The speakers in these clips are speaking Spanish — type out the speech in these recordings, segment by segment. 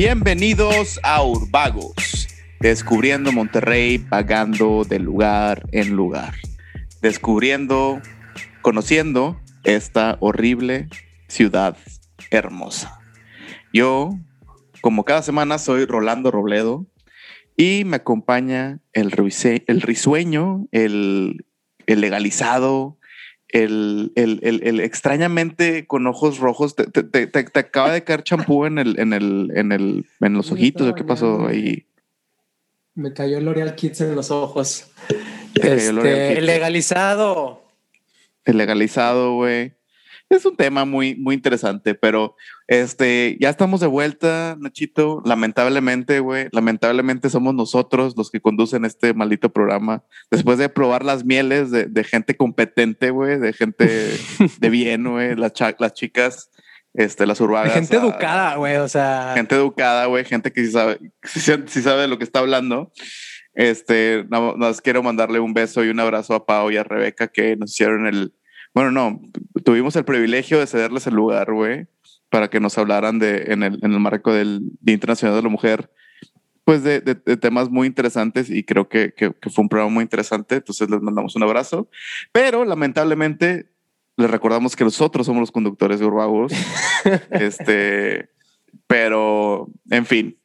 Bienvenidos a Urbagos, descubriendo Monterrey, pagando de lugar en lugar, descubriendo, conociendo esta horrible ciudad hermosa. Yo, como cada semana, soy Rolando Robledo y me acompaña el, el risueño, el, el legalizado, el, el, el, extrañamente con ojos rojos, te, te, te, acaba de caer champú en, el, en, el, en, el, en los ojitos, ¿qué pasó ahí? Me cayó el L'Oreal Kids en los ojos. Este, el legalizado. El legalizado, güey es un tema muy, muy interesante, pero este, ya estamos de vuelta, Nachito. Lamentablemente, güey, lamentablemente somos nosotros los que conducen este maldito programa. Después de probar las mieles de, de gente competente, güey, de gente de bien, güey, las, las chicas, este, las urbanas. Gente educada, güey, o sea. Gente educada, güey, gente que sí sabe, sí, sabe de lo que está hablando. Este, nos quiero mandarle un beso y un abrazo a Pau y a Rebeca que nos hicieron el, bueno, no, tuvimos el privilegio de cederles el lugar, güey, para que nos hablaran de, en, el, en el marco del Día Internacional de la Mujer, pues de, de, temas muy interesantes y creo que, que, fue un programa muy interesante. Entonces les mandamos un abrazo. Pero lamentablemente les recordamos que nosotros somos los conductores de Urbagos. este, pero, en fin.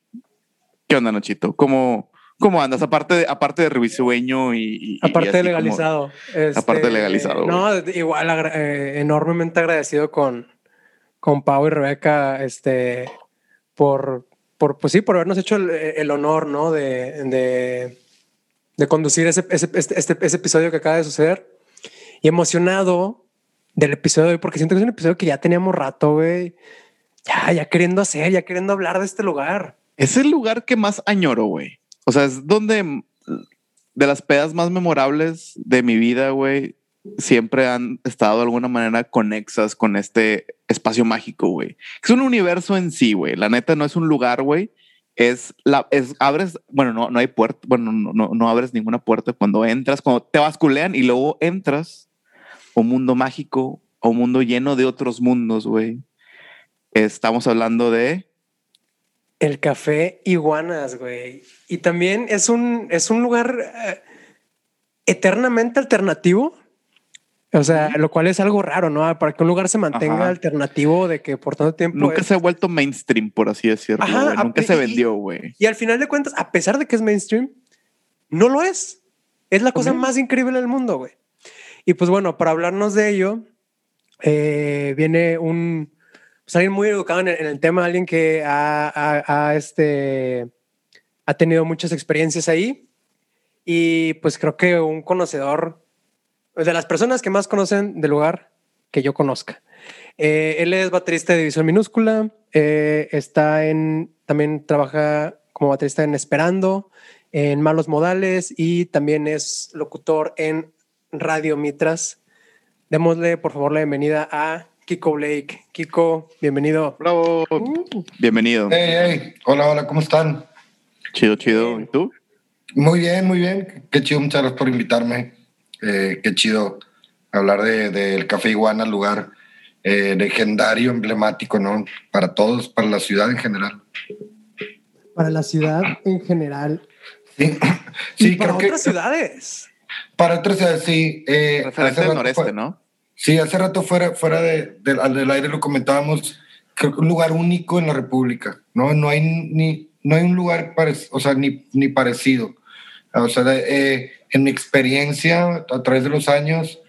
¿Qué onda, Nachito? ¿Cómo, ¿Cómo andas? Aparte de, aparte de revisueño y, aparte de legalizado. aparte de este, legalizado. No, igual eh, enormemente agradecido con, con Pau y Rebeca, este, por, por, pues sí, por habernos hecho el, honor, ¿no? De, de, de conducir ese, ese, este, este, ese, episodio que acaba de suceder. Y emocionado del episodio de hoy, porque siento que es un episodio que ya teníamos rato, güey. Ya, ya queriendo hacer, ya queriendo hablar de este lugar. Es el lugar que más añoro, güey. O sea, es donde de las pedas más memorables de mi vida, güey, siempre han estado de alguna manera conexas con este espacio mágico, güey. Es un universo en sí, güey. La neta no es un lugar, güey. Es la, es, abres, bueno, no, no hay puerta, bueno, no, no, no abres ninguna puerta cuando entras, cuando te basculean y luego entras a un mundo mágico, a un mundo lleno de otros mundos, güey. Estamos hablando de el café Iguanas, güey. Y también es un, es un lugar eh, eternamente alternativo. O sea, lo cual es algo raro, ¿no? Para que un lugar se mantenga alternativo de que por tanto tiempo. Nunca se ha vuelto mainstream, por así decirlo. Nunca se vendió, güey. Y, al final de cuentas, a pesar de que es mainstream, no lo es. Es la cosa más increíble del mundo, güey. Y pues bueno, para hablarnos de ello, eh, viene un, pues, alguien muy educado en el, tema, alguien que ha, este, ha tenido muchas experiencias ahí y pues creo que un conocedor pues, de las personas que más conocen del lugar que yo conozca. Eh, él es baterista de División Minúscula, eh, está en, también trabaja como baterista en Esperando, en Malos Modales y también es locutor en Radio Mitras. Démosle por favor la bienvenida a Kiko Blake. Kiko, bienvenido. Bravo. Uh. Bienvenido. Hey, hey. Hola, hola, ¿cómo están? Chido, chido. ¿Y tú? Muy bien, muy bien. Qué chido, muchas gracias por invitarme. Eh, qué chido hablar del de, Café Iguana, lugar eh, legendario, emblemático, ¿no? Para todos, para la ciudad en general. Para la ciudad en general. Sí, sí para otras ciudades. Para otras ciudades, sí. Eh, Referente del noreste, ¿no? Sí, hace rato fuera, fuera de, del aire lo comentábamos, creo que un lugar único en la República, ¿no? No hay ni, no hay un lugar, o sea, ni, ni parecido. O sea, eh, en mi experiencia, a través de los años,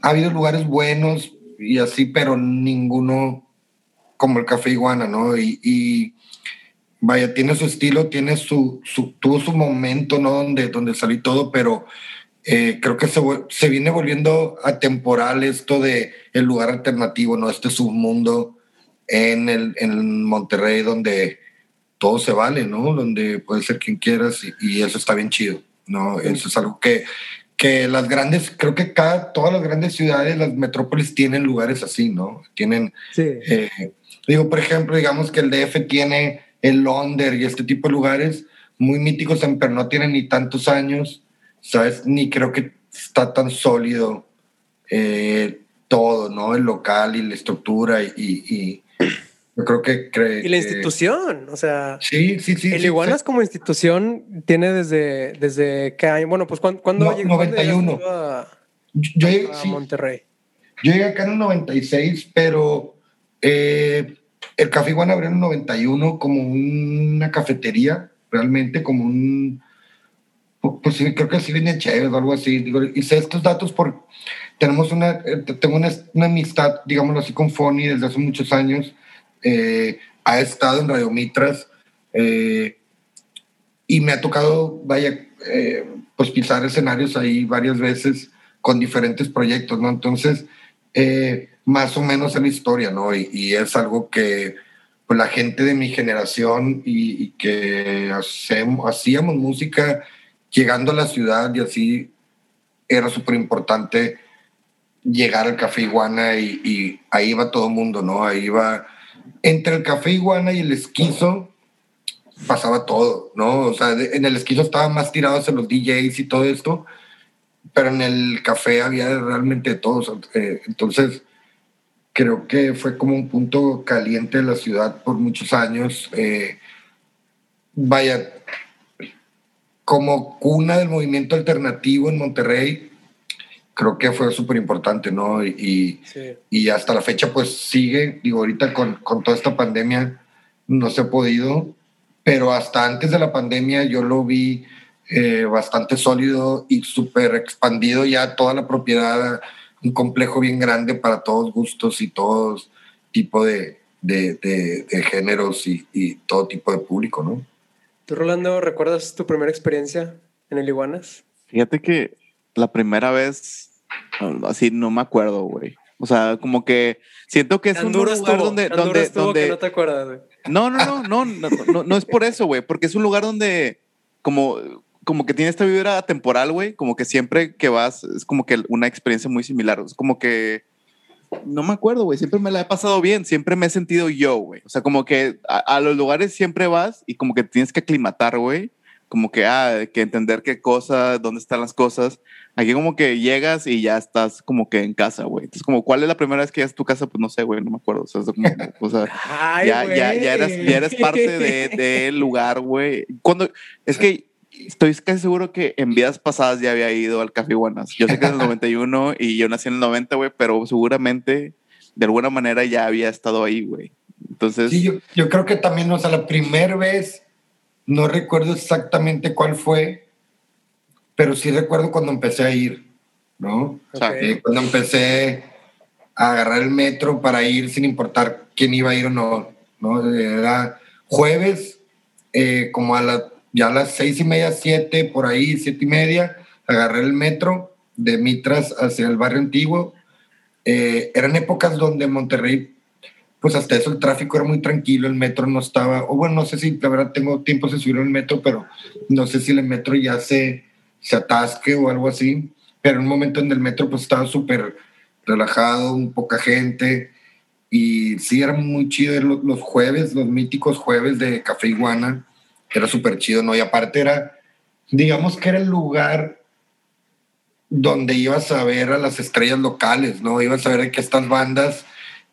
ha habido lugares buenos y así, pero ninguno como el Café Iguana, ¿no? Y, y vaya, tiene su estilo, tiene su, su, tuvo su momento, ¿no? Donde, donde salí todo, pero eh, creo que se, se, viene volviendo atemporal esto de el lugar alternativo, ¿no? Este submundo en el, en Monterrey donde todo se vale, ¿no? Donde puede ser quien quieras y, eso está bien chido, ¿no? Eso es algo que, que las grandes, creo que cada, todas las grandes ciudades, las metrópolis tienen lugares así, ¿no? Tienen, eh, digo, por ejemplo, digamos que el DF tiene el Londres y este tipo de lugares muy míticos, pero no tienen ni tantos años ¿sabes? Ni creo que está tan sólido eh, todo, ¿no? El local y la estructura y, Yo creo que cree. Y la institución, o sea. Sí, sí, sí. El Iguanas como institución tiene desde, desde qué año. Bueno, pues cuando. No, 91. A, yo llegué, a Monterrey. Yo llegué acá en el 96, pero eh, el Café Iguana abrió en el 91 como una cafetería, realmente como un. Pues sí, creo que así venía chévere o algo así. Digo, y sé estos datos por. Tenemos una. Eh, tengo una, una amistad, digámoslo así, con Foni desde hace muchos años eh, ha estado en Radio Mitras eh, y me ha tocado, vaya, eh, pues pisar escenarios ahí varias veces con diferentes proyectos, ¿no? Entonces, más o menos es la historia, ¿no? Y, es algo que pues, la gente de mi generación y, que hacemos, hacíamos música llegando a la ciudad y así era súper importante llegar al Café Iguana y, ahí va todo el mundo, ¿no? Ahí va entre el café iguana y el esquizo pasaba todo, ¿no? O sea, en el esquizo estaban más tirados los DJs y todo esto, pero en el café había realmente todos. Eh, entonces, creo que fue como un punto caliente de la ciudad por muchos años. Eh, vaya, como cuna del movimiento alternativo en Monterrey, creo que fue súper importante, ¿no? Y, y, hasta la fecha pues sigue, digo, ahorita con, con, toda esta pandemia no se ha podido, pero hasta antes de la pandemia yo lo vi eh, bastante sólido y súper expandido ya toda la propiedad, un complejo bien grande para todos gustos y todos tipo de, de, de, géneros y, y, todo tipo de público, ¿no? ¿Tú, Rolando, recuerdas tu primera experiencia en el Iguanas? Fíjate que la primera vez, así no me acuerdo, güey. O sea, como que siento que es un lugar donde, donde, donde no te acuerdas, güey. No, no, no, no, no, no, no, es por eso, güey, porque es un lugar donde como como que tiene esta vibra temporal, güey, como que siempre que vas es como que una experiencia muy similar, es como que no me acuerdo, güey, siempre me la he pasado bien, siempre me he sentido yo, güey. O sea, como que a, a, los lugares siempre vas y como que tienes que aclimatar, güey, como que ah, que entender qué cosa, dónde están las cosas. Aquí como que llegas y ya estás como que en casa, güey. Entonces, como, ¿cuál es la primera vez que llegas a tu casa? Pues no sé, güey, no me acuerdo. O sea, como, o sea ya, ya, ya, eres, ya eres parte del de, lugar, güey. Cuando, es que estoy casi seguro que en vidas pasadas ya había ido al Café Guanas. Yo sé que es el 91 y yo nací en el 90, güey, pero seguramente de alguna manera ya había estado ahí, güey. Entonces... Sí, yo, yo creo que también, o sea, la primera vez, no recuerdo exactamente cuál fue, pero sí recuerdo cuando empecé a ir, ¿no? Eh, cuando empecé a agarrar el metro para ir sin importar quién iba a ir o no, ¿no? Era jueves, eh, como a la, ya a las seis y media, siete, por ahí, siete y media, agarré el metro de Mitras hacia el barrio antiguo. Eh, eran épocas donde Monterrey, pues hasta eso el tráfico era muy tranquilo, el metro no estaba, o bueno, no sé si la verdad tengo tiempo de subir el metro, pero no sé si el metro ya se se atasque o algo así, pero en un momento en el metro pues estaba súper relajado, un poca gente, y sí era muy chido los, jueves, los míticos jueves de Café Iguana, era súper chido, ¿no? Y aparte era, digamos que era el lugar donde ibas a ver a las estrellas locales, ¿no? Ibas a ver que estas bandas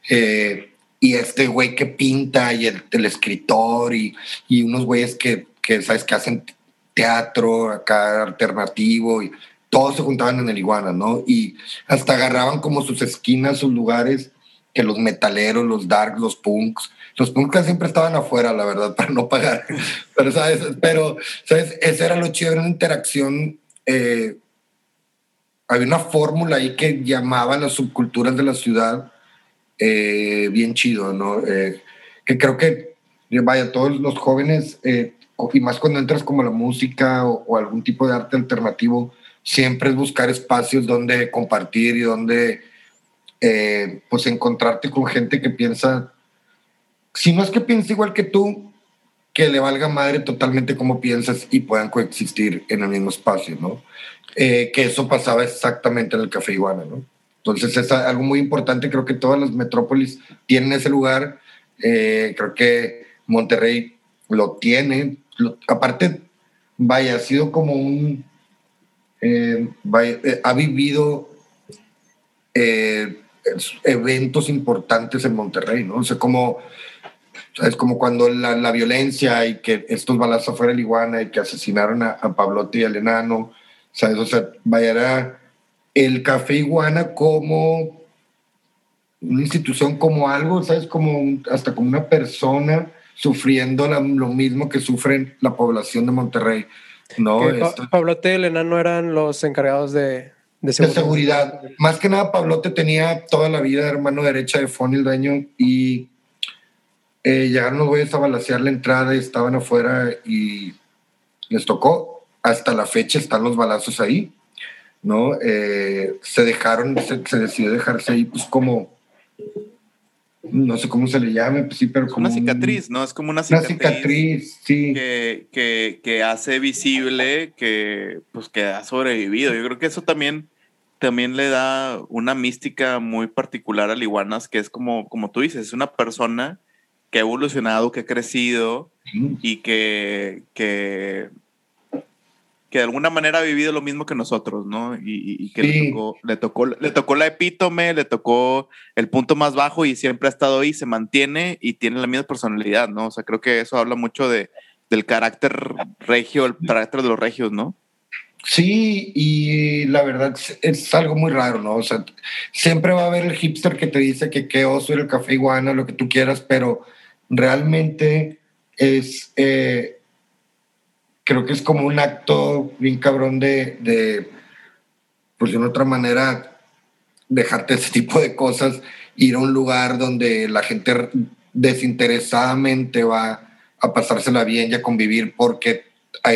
eh, y este güey que pinta y el, el escritor y, y unos güeyes que, que, ¿sabes? Que hacen teatro acá alternativo y todos se juntaban en el Iguana, ¿no? Y hasta agarraban como sus esquinas, sus lugares, que los metaleros, los darks, los punks, los punks siempre estaban afuera, la verdad, para no pagar. Pero, ¿sabes? Pero, ¿sabes? Ese era lo chido, era una interacción. Eh, había una fórmula ahí que llamaba las subculturas de la ciudad eh, bien chido, ¿no? Eh, que creo que, vaya, todos los jóvenes y más cuando entras como la música o, algún tipo de arte alternativo, siempre es buscar espacios donde compartir y donde eh, pues encontrarte con gente que piensa, si no es que piensa igual que tú, que le valga madre totalmente como piensas y puedan coexistir en el mismo espacio, ¿no? Eh, que eso pasaba exactamente en el Café Iguana, ¿no? Entonces es algo muy importante, creo que todas las metrópolis tienen ese lugar, eh, creo que Monterrey lo tiene, aparte, vaya, ha sido como un, eh, ha vivido eventos importantes en Monterrey, ¿no? O sea, como Es como cuando la, la, violencia y que estos balazos fuera el iguana y que asesinaron a, a Pablote y al enano, ¿sabes? O sea, vaya, era el café iguana como una institución, como algo, ¿sabes? Como hasta como una persona sufriendo lo mismo que sufren la población de Monterrey. No, Pablote y el enano eran los encargados de, de seguridad. Más que nada, Pablote tenía toda la vida hermano derecha de Fon, el dueño, y eh, llegaron los güeyes a balasear la entrada y estaban afuera y les tocó. Hasta la fecha están los balazos ahí, ¿no? Eh, se dejaron, se, se, decidió dejarse ahí, pues como, no sé cómo se le llame, pues sí, pero como. Una cicatriz, ¿no? Es como una cicatriz. Una cicatriz, sí. Que, que, que, hace visible que, pues, que ha sobrevivido. Yo creo que eso también, también le da una mística muy particular al Iguanas, que es como, como tú dices, es una persona que ha evolucionado, que ha crecido y que, que, que, de alguna manera ha vivido lo mismo que nosotros, ¿no? Y, que le, tocó, le, tocó, le tocó la epítome, le tocó el punto más bajo y siempre ha estado ahí, se mantiene y tiene la misma personalidad, ¿no? O sea, creo que eso habla mucho de, del carácter regio, el carácter de los regios, ¿no? Sí, y la verdad es algo muy raro, ¿no? O sea, siempre va a haber el hipster que te dice que qué oso el café iguana, lo que tú quieras, pero realmente es, eh, creo que es como un acto bien cabrón de, de, pues de otra manera, dejarte ese tipo de cosas, ir a un lugar donde la gente desinteresadamente va a pasársela bien y a convivir porque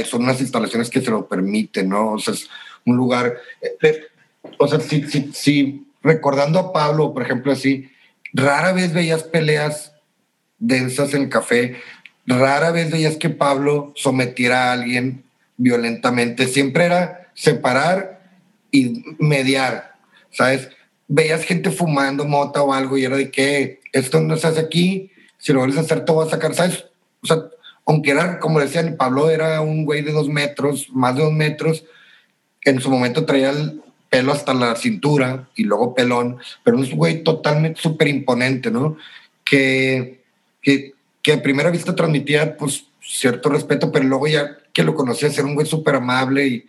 son unas instalaciones que se lo permiten, ¿no? O sea, es un lugar, eh, o sea, si, si, si recordando a Pablo, por ejemplo, así, rara vez veías peleas densas en café. Rara vez veías que Pablo sometiera a alguien violentamente. Siempre era separar y mediar, ¿sabes? Veías gente fumando mota o algo y era de que esto no se hace aquí, si lo vuelves a hacer, todo va a sacar, ¿sabes? O sea, aunque era, como decían, Pablo era un güey de dos metros, más de dos metros, en su momento traía el pelo hasta la cintura y luego pelón, pero un güey totalmente súper imponente, ¿no? Que que, que a primera vista transmitía pues cierto respeto, pero luego ya que lo conocía, era un güey súper amable y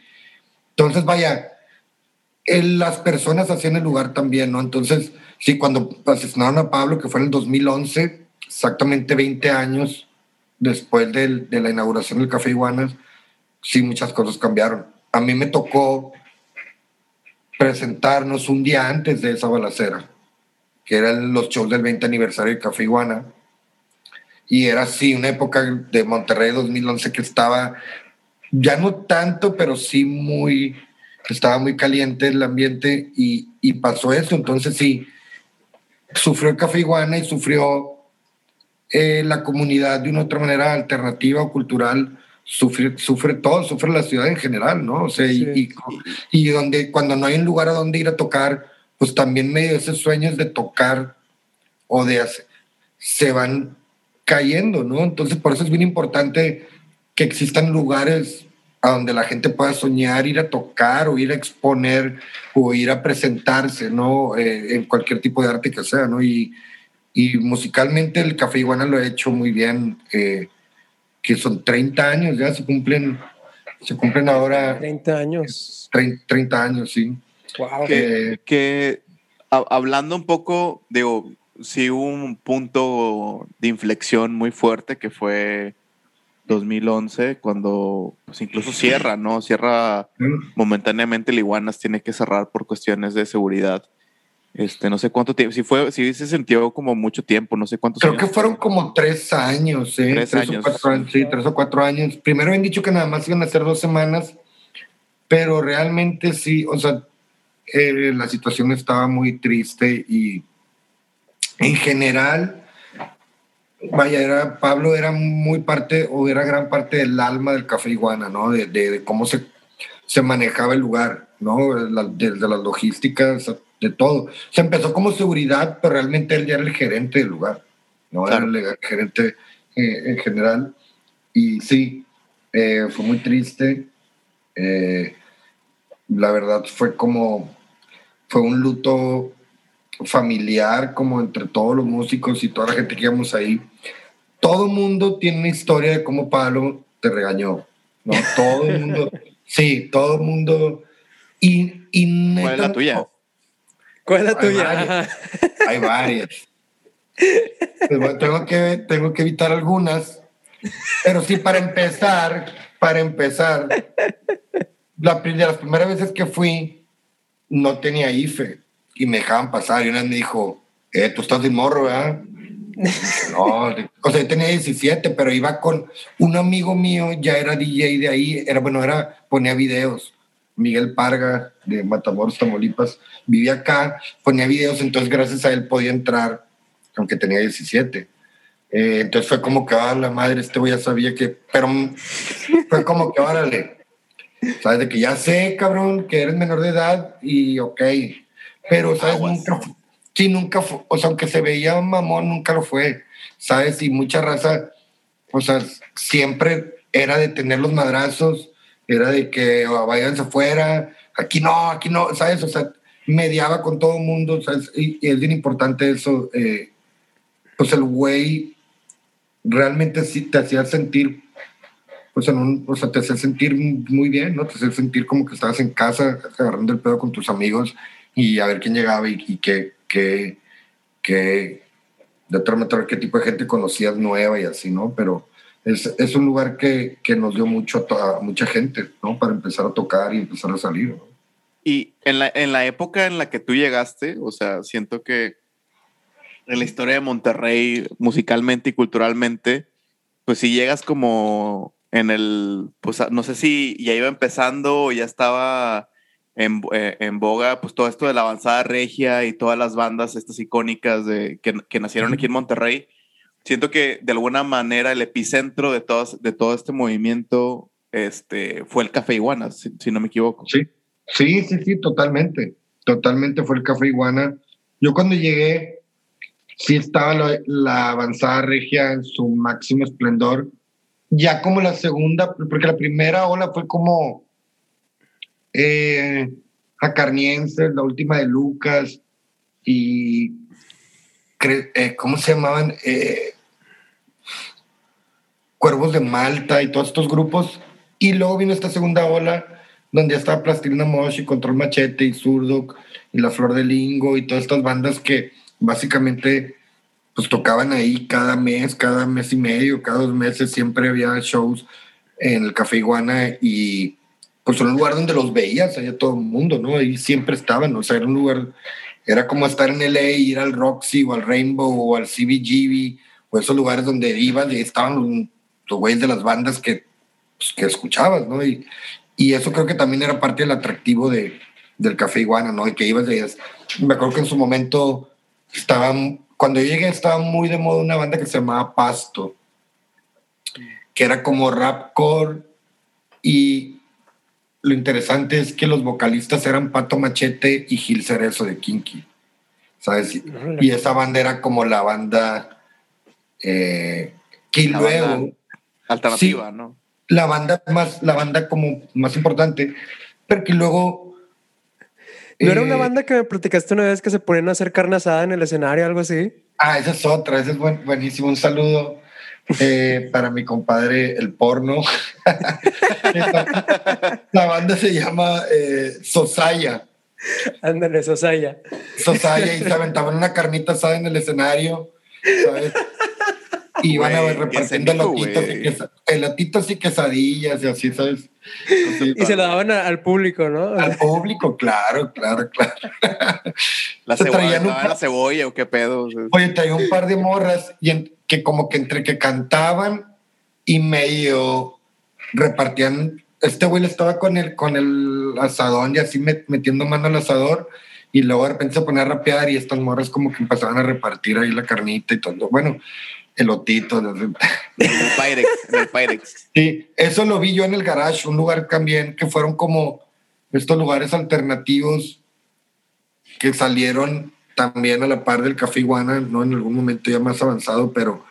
entonces vaya, las personas hacían el lugar también, ¿no? Entonces, sí, cuando asesinaron a Pablo, que fue en el 2011, exactamente 20 años después de la inauguración del Café Iguanas, sí, muchas cosas cambiaron. A mí me tocó presentarnos un día antes de esa balacera, que eran los shows del 20 aniversario del Café Iguana, y era así, una época de Monterrey 2011 que estaba, ya no tanto, pero sí muy, estaba muy caliente el ambiente y, y pasó eso. Entonces sí, sufrió el Café Iguana y sufrió eh, la comunidad de una otra manera alternativa o cultural. Sufre, sufre todo, sufre la ciudad en general, ¿no? O sea, y, y, donde, cuando no hay un lugar a donde ir a tocar, pues también medio esos sueños de tocar o de hacer, se van cayendo, ¿no? Entonces, por eso es bien importante que existan lugares a donde la gente pueda soñar, ir a tocar o ir a exponer o ir a presentarse, ¿no? Eh, en cualquier tipo de arte que sea, ¿no? Y, y musicalmente el Café Iguana lo ha hecho muy bien, eh, que son 30 años, ya se cumplen, se cumplen ahora. 30 años. 30, 30 años, sí. Wow. Que, que hablando un poco, digo, sí hubo un punto de inflexión muy fuerte que fue 2011, cuando pues incluso cierra, ¿no? Cierra momentáneamente el Iguanas, tiene que cerrar por cuestiones de seguridad. Este, no sé cuánto tiempo, si fue, si se sintió como mucho tiempo, no sé cuántos Creo que fueron como tres años, ¿eh? Tres, años. O cuatro años. Sí, tres o cuatro años. Primero habían dicho que nada más iban a ser dos semanas, pero realmente sí, o sea, eh, la situación estaba muy triste y en general, vaya, era, Pablo era muy parte o era gran parte del alma del Café Iguana, ¿no? De, cómo se, se manejaba el lugar, ¿no? Desde las logísticas, de todo. Se empezó como seguridad, pero realmente él ya era el gerente del lugar, ¿no? Era el gerente eh, en general. Y sí, eh, fue muy triste. Eh, la verdad fue como, fue un luto familiar como entre todos los músicos y toda la gente que íbamos ahí. todo mundo tiene una historia de cómo Pablo te regañó, ¿no? Todo el mundo, sí, todo el mundo. Y, y ¿Cuál es la tuya? ¿Cuál es la Hay tuya? varias. Hay varias. Pues bueno, tengo, que, tengo que evitar algunas. Pero sí, para empezar, para empezar, la, de las primeras veces que fui, no tenía IFE y me dejaban pasar. Y una vez me dijo, eh, tú estás de morro, ¿verdad? Dije, No, o sea, yo tenía 17, pero iba con un amigo mío, ya era DJ de ahí, era bueno, era, ponía videos. Miguel Parga de Matamoros, Tamaulipas, vivía acá, ponía videos, entonces gracias a él podía entrar, aunque tenía 17. Eh, entonces fue como que, ah, la madre, este güey ya sabía que, pero fue como que, órale, sabes, de que ya sé, cabrón, que eres menor de edad y ok, pero, sabes, Aguas. nunca, sí, nunca fue, o sea, aunque se veía mamón, nunca lo fue, sabes, y mucha raza, o sea, siempre era de tener los madrazos, era de que oh, váyanse afuera, aquí no, aquí no, ¿sabes? O sea, mediaba con todo el mundo, ¿sabes? Y, y es bien importante eso. eh, pues el güey realmente sí te hacía sentir, pues en un, o sea, te hacía sentir muy bien, ¿no? Te hacía sentir como que estabas en casa agarrando el pedo con tus amigos y a ver quién llegaba y, y qué, qué, qué, de otra manera, qué tipo de gente conocías nueva y así, ¿no? Pero es, es un lugar que, que nos dio mucho a, a mucha gente, ¿no? Para empezar a tocar y empezar a salir, ¿no? Y en la, en la época en la que tú llegaste, o sea, siento que en la historia de Monterrey, musicalmente y culturalmente, pues si llegas como en el, pues no sé si ya iba empezando o ya estaba en, eh, en boga, pues todo esto de la avanzada regia y todas las bandas estas icónicas de, que, que nacieron aquí en Monterrey. Siento que de alguna manera el epicentro de, todos, de todo este movimiento este, fue el Café Iguana, si, si no me equivoco. Sí, sí, sí, sí, totalmente. Totalmente fue el Café Iguana. Yo cuando llegué, sí estaba la, la avanzada regia en su máximo esplendor. Ya como la segunda, porque la primera ola fue como eh, Acarnienses, la última de Lucas y eh, ¿cómo se llamaban? Eh, Cuervos de Malta y todos estos grupos. Y luego vino esta segunda ola donde ya estaba Plastilina Mosh y Control Machete y Zurdo y La Flor de Lingo y todas estas bandas que básicamente pues tocaban ahí cada mes, cada mes y medio, cada dos meses siempre había shows en el Café Iguana y pues era un lugar donde los veías, allá todo el mundo, ¿no? Ahí siempre estaban, o sea, era un lugar, era como estar en LA, ir al Roxy o al Rainbow o al CBGB o esos lugares donde ibas y estaban los, güeyes de las bandas que, pues, que escuchabas, ¿no? Y, y eso creo que también era parte del atractivo de, del Café Iguana, ¿no? Y que ibas de ellas. Me acuerdo que en su momento estaban, cuando yo llegué estaba muy de moda una banda que se llamaba Pasto, que era como rapcore y lo interesante es que los vocalistas eran Pato Machete y Gil Cerezo de Kinky, ¿sabes? Y, esa banda era como la banda eh, que La luego banda Alternativa, ¿no? la banda más, la banda como más importante, pero que luego. ¿No era una eh, banda que me platicaste una vez que se ponían a hacer carne asada en el escenario algo así? Ah, esa es otra, esa es buen- buenísimo. Un saludo eh, para mi compadre el porno. la banda se llama eh, Sosaya. Ándale, Sosaya. Sosaya y se aventaban una carnita asada en el escenario, ¿sabes? Y iban a ver repartiendo elotitos y, elotitos y quesadillas y así, ¿sabes? Así, Y se lo daban a- al público, ¿no? al público, claro, claro, claro. La Se cebolla, traían un la cebolla o qué pedo. Oye, traía un par de morras y en- que como que entre que cantaban y medio repartían. Este güey le estaba con el, con el asadón y así met- metiendo mano al asador y luego de repente se ponía a rapear y estas morras como que empezaban a repartir ahí la carnita y todo. Bueno, elotito. en el Pyrex, el Pyrex. Sí, eso lo vi yo en el garage, un lugar también que fueron como estos lugares alternativos que salieron también a la par del Café Iguana, no en algún momento ya más avanzado, pero,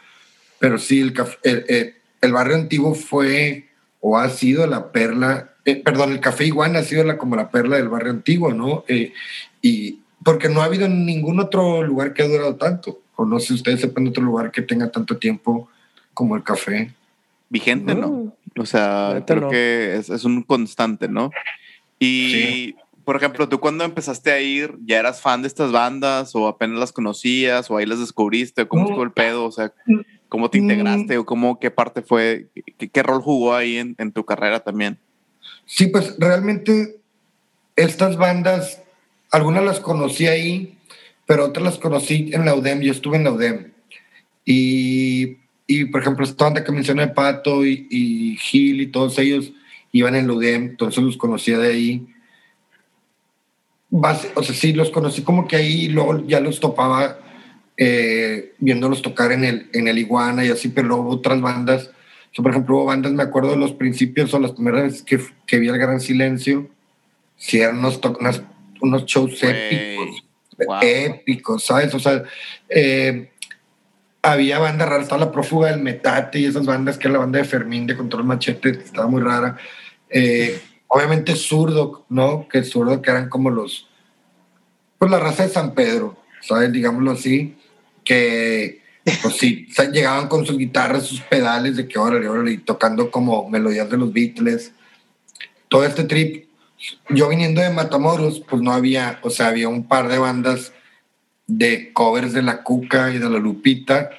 pero sí, el, caf- el, el- el barrio antiguo fue o ha sido la perla, eh, perdón, el Café Iguana ha sido la, como la perla del barrio antiguo, ¿no? Eh, y porque no ha habido ningún otro lugar que ha durado tanto, o no sé si ustedes sepan otro lugar que tenga tanto tiempo como el café. Vigente, ¿no? O sea, creo que es, un constante, ¿no? Y, por ejemplo, tú cuando empezaste a ir, ¿ya eras fan de estas bandas o apenas las conocías o ahí las descubriste? ¿Cómo estuvo el pedo? O sea, ¿cómo te integraste o cómo, qué parte fue, qué, rol jugó ahí en, en tu carrera también? Sí, pues realmente estas bandas, algunas las conocí ahí, pero otras las conocí en la UDEM, yo estuve en la UDEM. Y, y por ejemplo, esta banda que mencioné, Pato y, y Gil y todos ellos iban en la UDEM, entonces los conocía de ahí. O sea, sí, los conocí como que ahí, luego ya los topaba eh, viéndolos tocar en el, en el Iguana y así, pero luego otras bandas. por ejemplo, hubo bandas, me acuerdo de los principios o las primeras veces que, que vi el Gran Silencio, sí eran unos, unos shows épicos, épicos, ¿sabes? O sea, eh, había bandas raras, estaba la prófuga del Metate y esas bandas que era la banda de Fermín de Control Machete, estaba muy rara. Eh, obviamente Zurdo, ¿no? Que Zurdo que eran como los, pues la raza de San Pedro, ¿sabes? Digámoslo así, que pues sí, llegaban con sus guitarras, sus pedales de que órale, órale, y tocando como melodías de los Beatles. Todo este trip yo viniendo de Matamoros, pues no había, o sea, había un par de bandas de covers de La Cuca y de La Lupita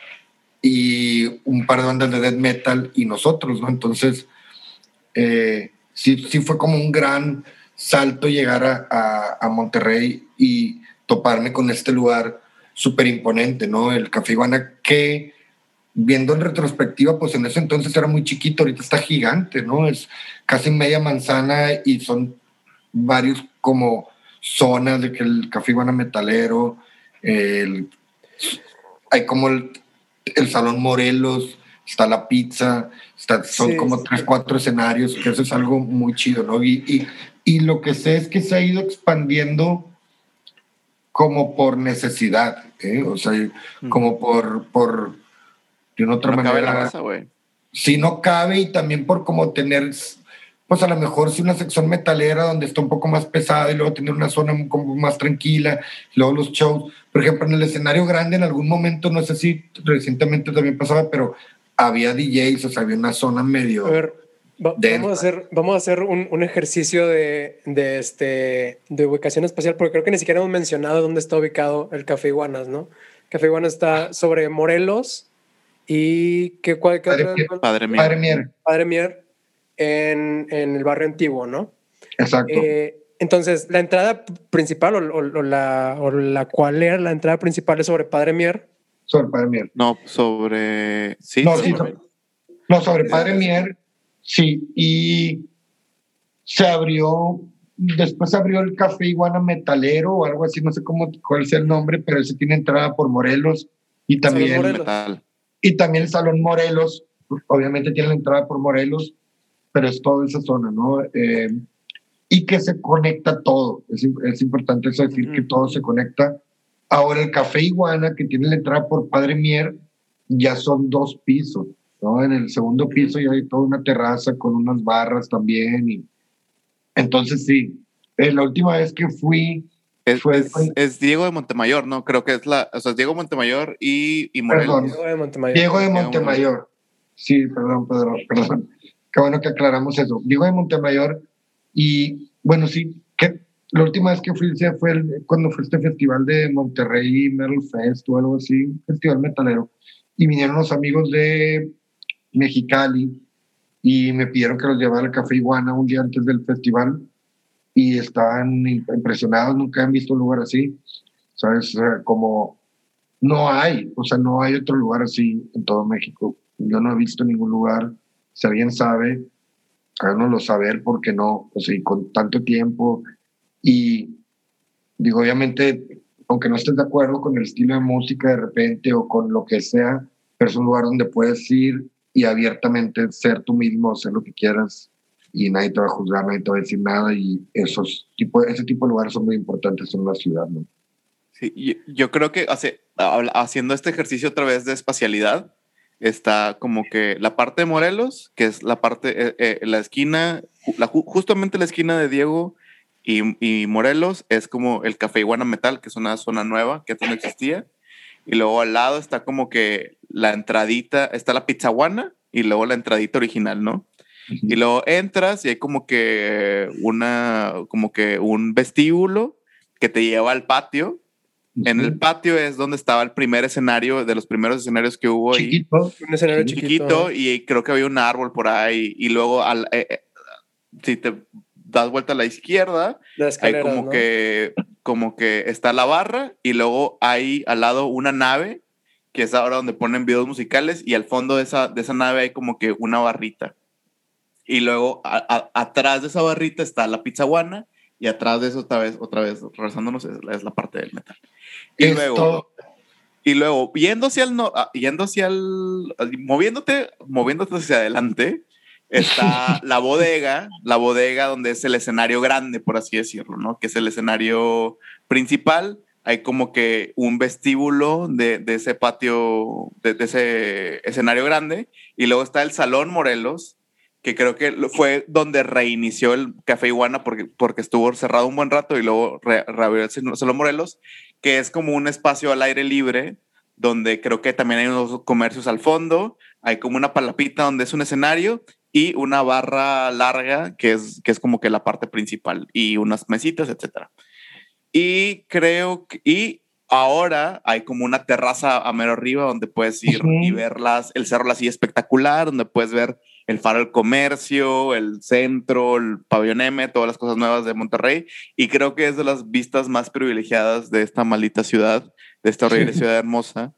y un par de bandas de death metal y nosotros, ¿no? Entonces, eh, sí, sí fue como un gran salto llegar a, a, Monterrey y toparme con este lugar súper imponente, ¿no? El Café Iguana que viendo en retrospectiva, pues en ese entonces era muy chiquito, ahorita está gigante, ¿no? Es casi media manzana y son varios como zonas de que el Café Iguana Metalero, el, hay como el, Salón Morelos, está la pizza, está, son como tres, cuatro escenarios, que eso es algo muy chido, ¿no? Y, y, lo que sé es que se ha ido expandiendo como por necesidad, ¿eh? o sea, mm. como por, por, de una otra manera. si no cabe y también por como tener pues a lo mejor si una sección metalera donde está un poco más pesada y luego tener una zona como más tranquila, luego los shows, por ejemplo, en el escenario grande en algún momento, no sé si recientemente también pasaba, pero había DJs, o sea, había una zona medio... A ver, vamos a hacer, vamos a hacer un, un ejercicio de, de, este, de ubicación espacial, porque creo que ni siquiera hemos mencionado dónde está ubicado el Café Iguanas, ¿no? Café Iguanas está sobre Morelos y... ¿qué, cuál, Padre, Padre Mier. Padre Mier. Padre Mier en, el barrio antiguo, ¿no? Exacto. Eh, entonces, la entrada principal o, la, o la cual era la entrada principal es sobre Padre Mier. Sobre Padre Mier. No, sobre... Sí, no, sobre, no, sobre Padre Mier, sí. Y se abrió, después abrió el Café Iguana Metalero o algo así, no sé cómo, cuál sea el nombre, pero ese tiene entrada por Morelos y también... Y también el Salón Morelos, obviamente tiene la entrada por Morelos pero es toda esa zona, ¿no? Eh, y que se conecta todo. Es, es importante eso decir que todo se conecta. Ahora el Café Iguana, que tiene la entrada por Padre Mier, ya son dos pisos, ¿no? En el segundo piso ya hay toda una terraza con unas barras también. Y... Entonces sí, eh, la última vez que fui... Es, fue, es, Diego de Montemayor, ¿no? Creo que es la... O sea, es Diego Montemayor y, y Morelos. Diego de Montemayor. Diego de Montemayor. Sí, perdón, Pedro, perdón. Qué bueno que aclaramos eso. Digo de Montemayor y bueno, sí, la última vez que fui fue cuando fue este festival de Monterrey Metal Fest o algo así, festival metalero. Y vinieron los amigos de Mexicali y me pidieron que los llevara al Café Iguana un día antes del festival y estaban impresionados, nunca han visto un lugar así. ¿Sabes? como no hay, o sea, no hay otro lugar así en todo México. Yo no he visto ningún lugar si alguien sabe, háganoslo saber porque no, o sea, con tanto tiempo y digo, obviamente, aunque no estés de acuerdo con el estilo de música de repente o con lo que sea, pero es un lugar donde puedes ir y abiertamente ser tú mismo, hacer lo que quieras y nadie te va a juzgar, nadie te va a decir nada y esos tipo, ese tipo de lugares son muy importantes en la ciudad, ¿no? Sí, yo creo que hace, haciendo este ejercicio otra vez de espacialidad, está como que la parte de Morelos, que es la parte, eh, eh, la esquina, la, justamente la esquina de Diego y, y, Morelos es como el Café Iguana Metal, que es una zona nueva que antes no existía. y luego al lado está como que la entradita, está la pizzaguana y luego la entradita original, ¿no? Y luego entras y hay como que una, como que un vestíbulo que te lleva al patio. En el patio es donde estaba el primer escenario, de los primeros escenarios que hubo Chiquito. Un escenario ahí. chiquito. Chiquito, y creo que había un árbol por ahí. Y luego, al, eh, eh, si te das vuelta a la izquierda, La hay como ¿no? que como que está la barra y luego hay al lado una nave que es ahora donde ponen videos musicales y al fondo de esa, de esa nave hay como que una barrita. Y luego a- a- atrás de esa barrita está la pizzaguana y atrás de eso otra vez, otra vez, regresándonos, es, la- es la parte del metal. Y Esto, luego, y luego, yendo hacia el, no, ah, yendo hacia el, moviéndote, moviéndote hacia adelante, está la bodega, la bodega donde es el escenario grande, por así decirlo, ¿no? Que es el escenario principal. Hay como que un vestíbulo de, de ese patio, de, de ese escenario grande. Y luego está el Salón Morelos, que creo que fue donde reinició el Café Iguana porque, porque estuvo cerrado un buen rato y luego re- reabrió el Salón Morelos, que es como un espacio al aire libre donde creo que también hay unos comercios al fondo, hay como una palapita donde es un escenario y una barra larga que es, que es como que la parte principal y unas mesitas, etcétera. Y creo que, y ahora hay como una terraza a mero arriba donde puedes ir y ver las, el Cerro La Silla espectacular, donde puedes ver el Faro del Comercio, el centro, el Pabellón M, todas las cosas nuevas de Monterrey. Y creo que es de las vistas más privilegiadas de esta maldita ciudad, de esta horrible ciudad hermosa.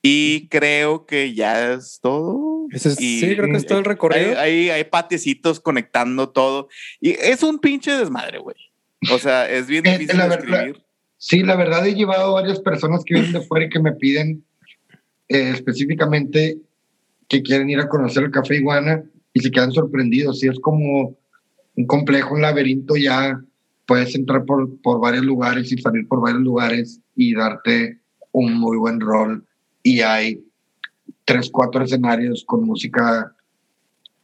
Y creo que ya es todo. Ese es- Y- sí, creo que es todo el recorrido. Hay, hay, hay patiecitos conectando todo. Y es un pinche desmadre, güey. O sea, es bien Eh, difícil la de verdad- escribir. sí, la verdad he llevado varias personas que vienen de fuera y que me piden eh, específicamente que quieren ir a conocer el Café Iguana y se quedan sorprendidos. Sí, es como un complejo, un laberinto ya. Puedes entrar por, por varios lugares y salir por varios lugares y darte un muy buen rol. Y hay tres, cuatro escenarios con música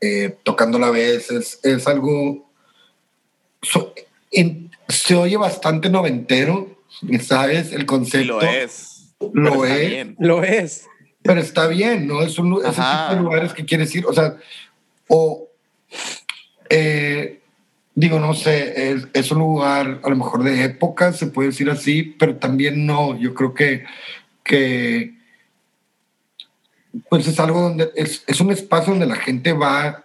eh, tocando a la vez. Es, es algo... so- en- se oye bastante noventero, ¿sabes? El Sí, concepto. lo es. Lo es. bien. Lo es. Pero está bien, ¿no? Es un, ese tipo de lugares que quieres ir, o sea, o eh, digo, no sé, es, es un lugar a lo mejor de época, se puede decir así, pero también no. Yo creo que, que pues es algo donde es, es un espacio donde la gente va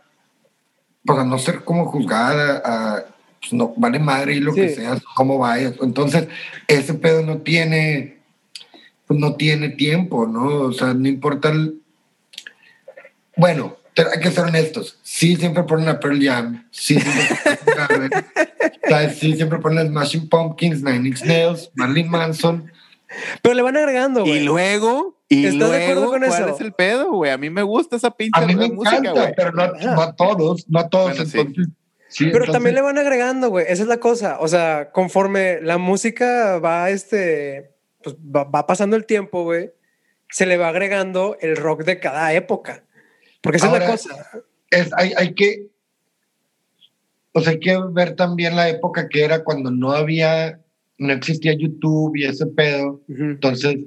pues a no ser como juzgada, a, pues no vale madre y lo que sea, cómo vayas. Entonces, ese pedo no tiene, pues no tiene tiempo, ¿no? O sea, no importa el... Bueno, hay que ser honestos. Sí, siempre ponen a Pearl Jam. Sí, siempre ponen a Garbage. ¿Sabes? Sí, siempre ponen a Smashing Pumpkins, Nine Inch Nails, Marilyn Manson. Pero le van agregando, güey. Y luego, y ¿Estás de acuerdo luego, con ¿cuál eso? es el pedo, güey? A mí me gusta esa pinche A mí me música, encanta, güey. pero no, no a todos, no a todos. Bueno, sí. entonces, sí, Pero entonces- también le van agregando, güey. Esa es la cosa. O sea, conforme la música va, este, pues va, va pasando el tiempo, güey, se le va agregando el rock de cada época. Porque esa es la cosa. es, hay, hay que, o sea, hay que ver también la época que era cuando no había, no existía YouTube y ese pedo. Entonces,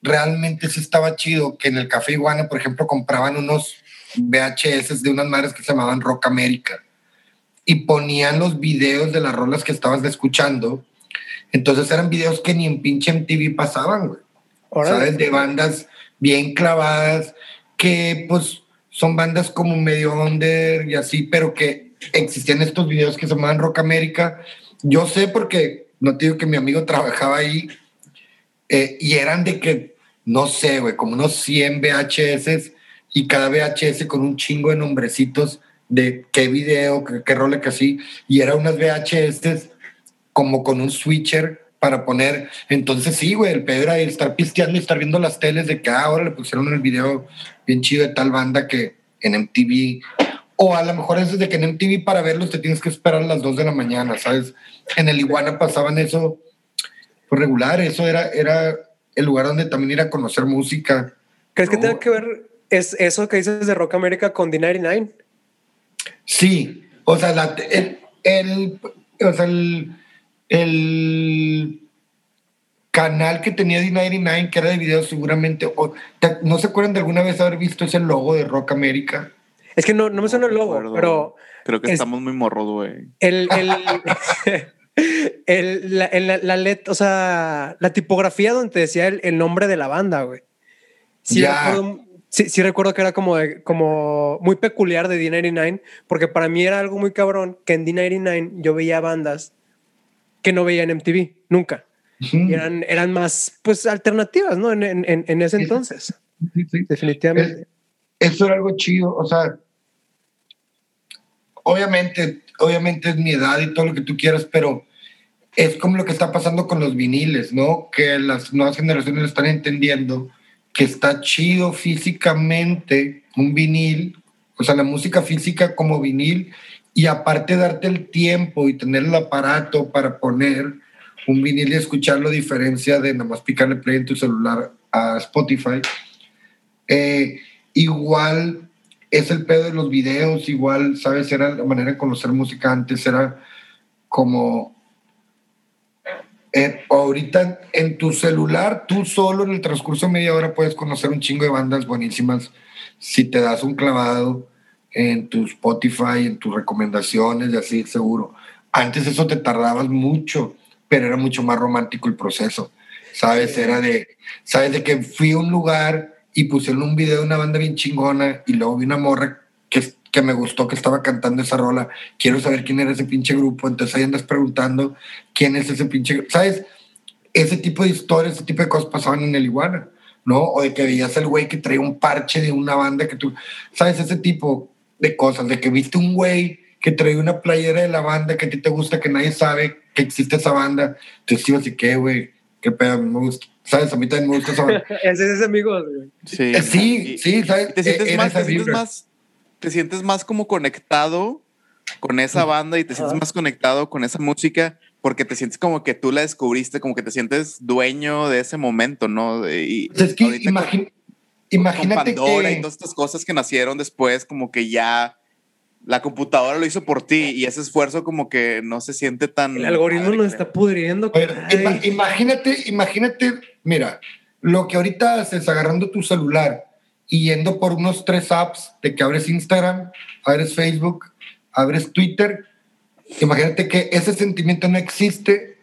realmente sí estaba chido que en el Café Iguana, por ejemplo, compraban unos VHS de unas madres que se llamaban Rock América y ponían los videos de las rolas que estabas escuchando. Entonces eran videos que ni en pinche MTV pasaban, güey. ¿sabes? De bandas bien clavadas, que pues son bandas como medio under y así, pero que existían estos videos que se llamaban Rock América. Yo sé porque, no te digo que mi amigo trabajaba ahí, eh, y eran de que, no sé, güey, como unos 100 VHS y cada VHS con un chingo de nombrecitos de qué video, qué, qué rola que así, y eran unas VHS como con un switcher para poner. Entonces, sí, güey, el pedo era estar pisteando y estar viendo las teles de que ah, ahora le pusieron el video bien chido de tal banda que en MTV. O a lo mejor eso es de que en MTV para verlos te tienes que esperar a las 2 de la mañana, ¿sabes? En el Iguana pasaban eso pues, regular, eso era, era el lugar donde también ir a conocer música. ¿Crees que No. tenga que ver es eso que dices de Rock América con D99? Sí, o sea, la- el, el- o sea, el, el- canal que tenía D99, que era de videos seguramente, ¿no se acuerdan de alguna vez haber visto ese logo de Rock América? Es que no, no me suena el logo, pero... Creo que estamos muy morros, güey. El, el, el, la, la, let, o sea, la tipografía donde decía el, nombre de la banda, güey. Sí, recuerdo, sí, recuerdo que era como, como muy peculiar de D99, porque para mí era algo muy cabrón que en D99 yo veía bandas que no veía en MTV, nunca. eran, eran más, pues, alternativas, ¿no? En, en, en ese entonces. Definitivamente. eso era algo chido, o sea, obviamente, obviamente es mi edad y todo lo que tú quieras, pero es como lo que está pasando con los viniles, ¿no? Que las nuevas generaciones están entendiendo que está chido físicamente un vinil, o sea, la música física como vinil, y aparte darte el tiempo y tener el aparato para poner un vinil y escucharlo, a diferencia de nada más picarle play en tu celular a Spotify. Eh, igual es el pedo de los videos, igual, ¿sabes? Era la manera de conocer música antes, era como... Eh, ahorita en tu celular, tú solo en el transcurso de media hora puedes conocer un chingo de bandas buenísimas si te das un clavado en tu Spotify, en tus recomendaciones y así, seguro. Antes eso te tardabas mucho, pero era mucho más romántico el proceso. ¿Sabes? Era de, ¿sabes? De que fui a un lugar y pusieron un video de una banda bien chingona y luego vi una morra que, que me gustó que estaba cantando esa rola. Quiero saber quién era ese pinche grupo. Entonces ahí andas preguntando quién es ese pinche ¿Sabes? Ese tipo de historias, ese tipo de cosas pasaban en el Iguana, ¿no? O de que veías el güey que traía un parche de una banda que tú, ¿sabes? Ese tipo de cosas, de que viste un güey que traía una playera de la banda que a ti te gusta, que nadie sabe que existe esa banda. Entonces, sí, así que, güey, qué pedo, me gusta. ¿Sabes? A mí también me gusta. Ese es ese amigo, güey. Sí, eh, sí, sí, ¿sabes? Te sientes, e-, más, te sientes más, te sientes más como conectado con esa banda y te sientes más conectado con esa música porque te sientes como que tú la descubriste, como que te sientes dueño de ese momento, ¿no? Y pues es que imagínate Pandora y todas estas cosas que nacieron después, como que ya la computadora lo hizo por ti y ese esfuerzo como que no se siente tan... El algoritmo nos está pudriendo. imagínate, imagínate, mira, lo que ahorita haces agarrando tu celular y yendo por unos tres apps de que abres Instagram, abres Facebook, abres Twitter, imagínate que ese sentimiento no existe.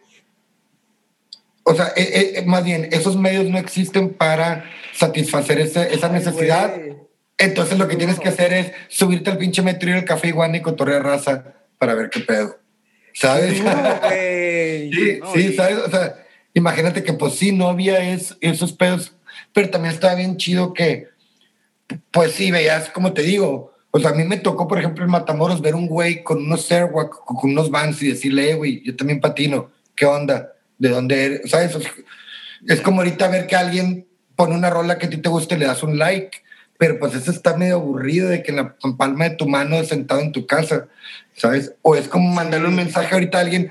O sea, eh, eh, más bien, esos medios no existen para satisfacer esa, necesidad. Entonces lo que tienes que hacer es subirte al pinche metro y el café iguana y cotorrear raza para ver qué pedo. ¿Sabes? sí, sí, ¿sabes? O sea, imagínate que pues sí, no había esos pedos, pero también estaba bien chido que, pues sí, veías, como te digo, o sea, a mí me tocó, por ejemplo, en Matamoros ver un güey con unos Airwalk, con unos Vans y decirle, eh, güey, yo también patino, ¿qué onda? ¿De dónde eres? ¿Sabes? Es como ahorita ver que alguien pone una rola que a ti te guste y le das un like pero pues eso está medio aburrido de que en la palma de tu mano sentado en tu casa, ¿sabes? O es como mandarle un mensaje ahorita a alguien.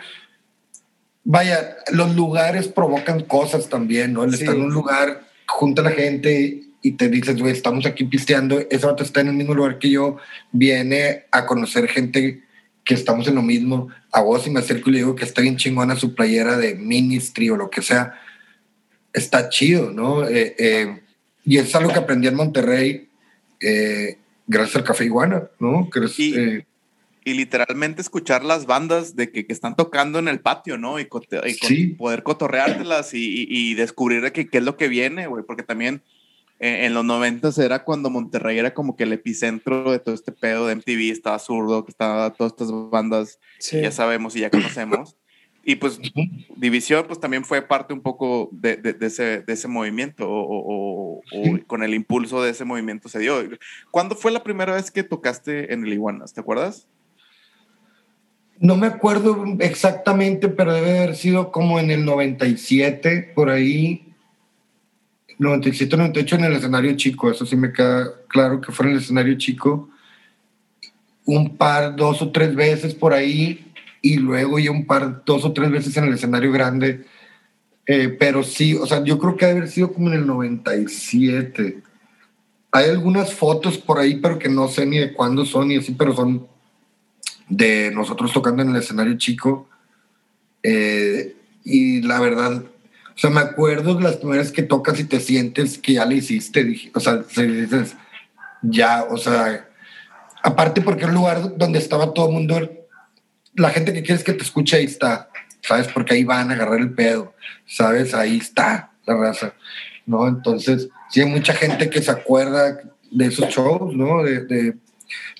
Vaya, los lugares provocan cosas también, ¿no? El estar en un lugar junto a la gente y te dices, güey, estamos aquí pisteando, ese otro está en el mismo lugar que yo, viene a conocer gente que estamos en lo mismo. A vos y me acerco y le digo que está bien chingona su playera de Ministry o lo que sea. Está chido, ¿no? Eh, eh, y es algo que aprendí en Monterrey eh, gracias al Café Iguana, ¿no? Eh, y, literalmente escuchar las bandas de que, están tocando en el patio, ¿no? Y, poder cotorreártelas y, y, descubrir qué es lo que viene, güey, porque también eh, en los noventas era cuando Monterrey era como que el epicentro de todo este pedo de MTV, estaba zurdo, que estaba todas estas bandas, ya sabemos y ya conocemos. Y pues División pues también fue parte un poco de, de, ese, de ese, movimiento o, con el impulso de ese movimiento se dio. ¿Cuándo fue la primera vez que tocaste en el Iguanas? ¿Te acuerdas? No me acuerdo exactamente, pero debe haber sido como en el 97, por ahí. 97, 98 en el escenario chico, eso sí me queda claro que fue en el escenario chico. Un par, dos o tres veces por ahí y luego ya un par, dos o tres veces en el escenario grande. Eh, pero sí, o sea, yo creo que debe haber sido como en el 97. Hay algunas fotos por ahí, pero que no sé ni de cuándo son y así, pero son de nosotros tocando en el escenario chico. Eh, y la verdad, o sea, me acuerdo las primeras que tocas y te sientes que ya le hiciste. O sea, dices, ya, o sea, aparte porque es un lugar donde estaba todo el mundo, la gente que quieres que te escuche ahí está, ¿sabes? Porque ahí van a agarrar el pedo, ¿sabes? Ahí está la raza, ¿no? Entonces, sí hay mucha gente que se acuerda de esos shows, ¿no? De,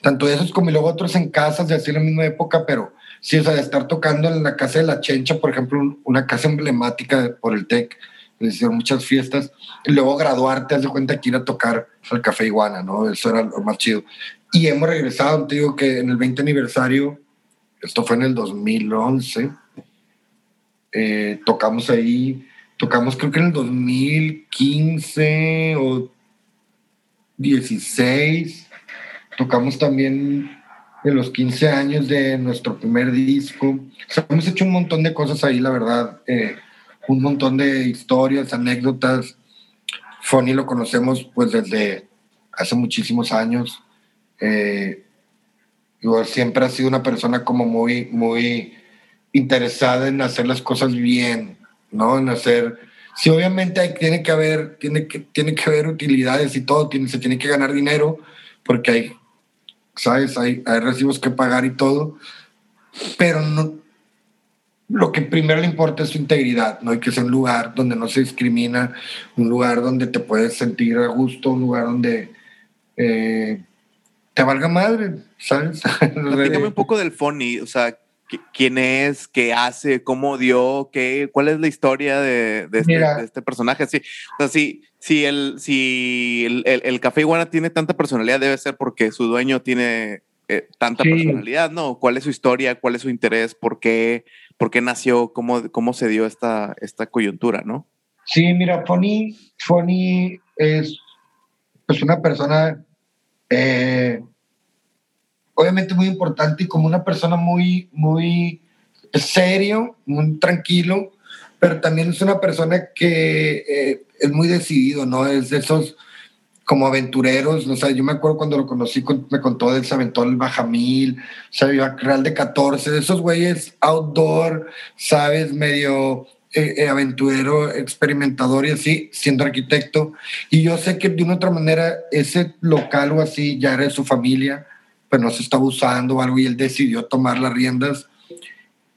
tanto de esos como y luego otros en casas de así la misma época, pero sí, o sea, de estar tocando en la casa de la Chencha, por ejemplo, una casa emblemática por el TEC, les hicieron muchas fiestas, y luego graduarte, haz de cuenta que ir a tocar al Café Iguana, ¿no? Eso era lo más chido. Y hemos regresado, te digo que en el 20 aniversario, esto fue en el 2011, eh, tocamos ahí, tocamos creo que en el 2015 o 16, tocamos también en los 15 años de nuestro primer disco. hemos hecho un montón de cosas ahí, la verdad. Eh, un montón de historias, anécdotas. Fonny lo conocemos pues desde hace muchísimos años. Eh, siempre ha sido una persona como muy, muy interesada en hacer las cosas bien, ¿no? En hacer... Sí, obviamente hay, tiene que haber, tiene que, tiene que haber utilidades y todo, tiene, se tiene que ganar dinero porque hay, ¿sabes? Hay, hay recibos que pagar y todo, pero no, lo que primero le importa es su integridad, ¿no? Y que sea un lugar donde no se discrimina, un lugar donde te puedes sentir a gusto, un lugar donde eh, te valga madre, ¿sabes? Platícame un poco del Fonny, o sea, quién es, qué hace, cómo dio, qué, cuál es la historia de, este, este, personaje. Sí, o sea, si, si, el, si el, Café Iguana tiene tanta personalidad, debe ser porque su dueño tiene eh, tanta personalidad, ¿no? ¿Cuál es su historia? ¿Cuál es su interés? ¿Por qué? por qué nació, cómo, cómo se dio esta, esta coyuntura, ¿no? Sí, mira, Fonny, Fonny es pues una persona eh, obviamente muy importante y como una persona muy, muy serio, muy tranquilo, pero también es una persona que eh, es muy decidido, ¿no? Es de esos como aventureros, o sea, yo me acuerdo cuando lo conocí, me contó del se aventó el Bajamil, o sea, Real de 14, de esos güeyes outdoor, sabes, medio eh, eh, aventurero, experimentador y así, siendo arquitecto. Y yo sé que de una otra manera ese local o así ya era de su familia, pues no se estaba usando o algo y él decidió tomar las riendas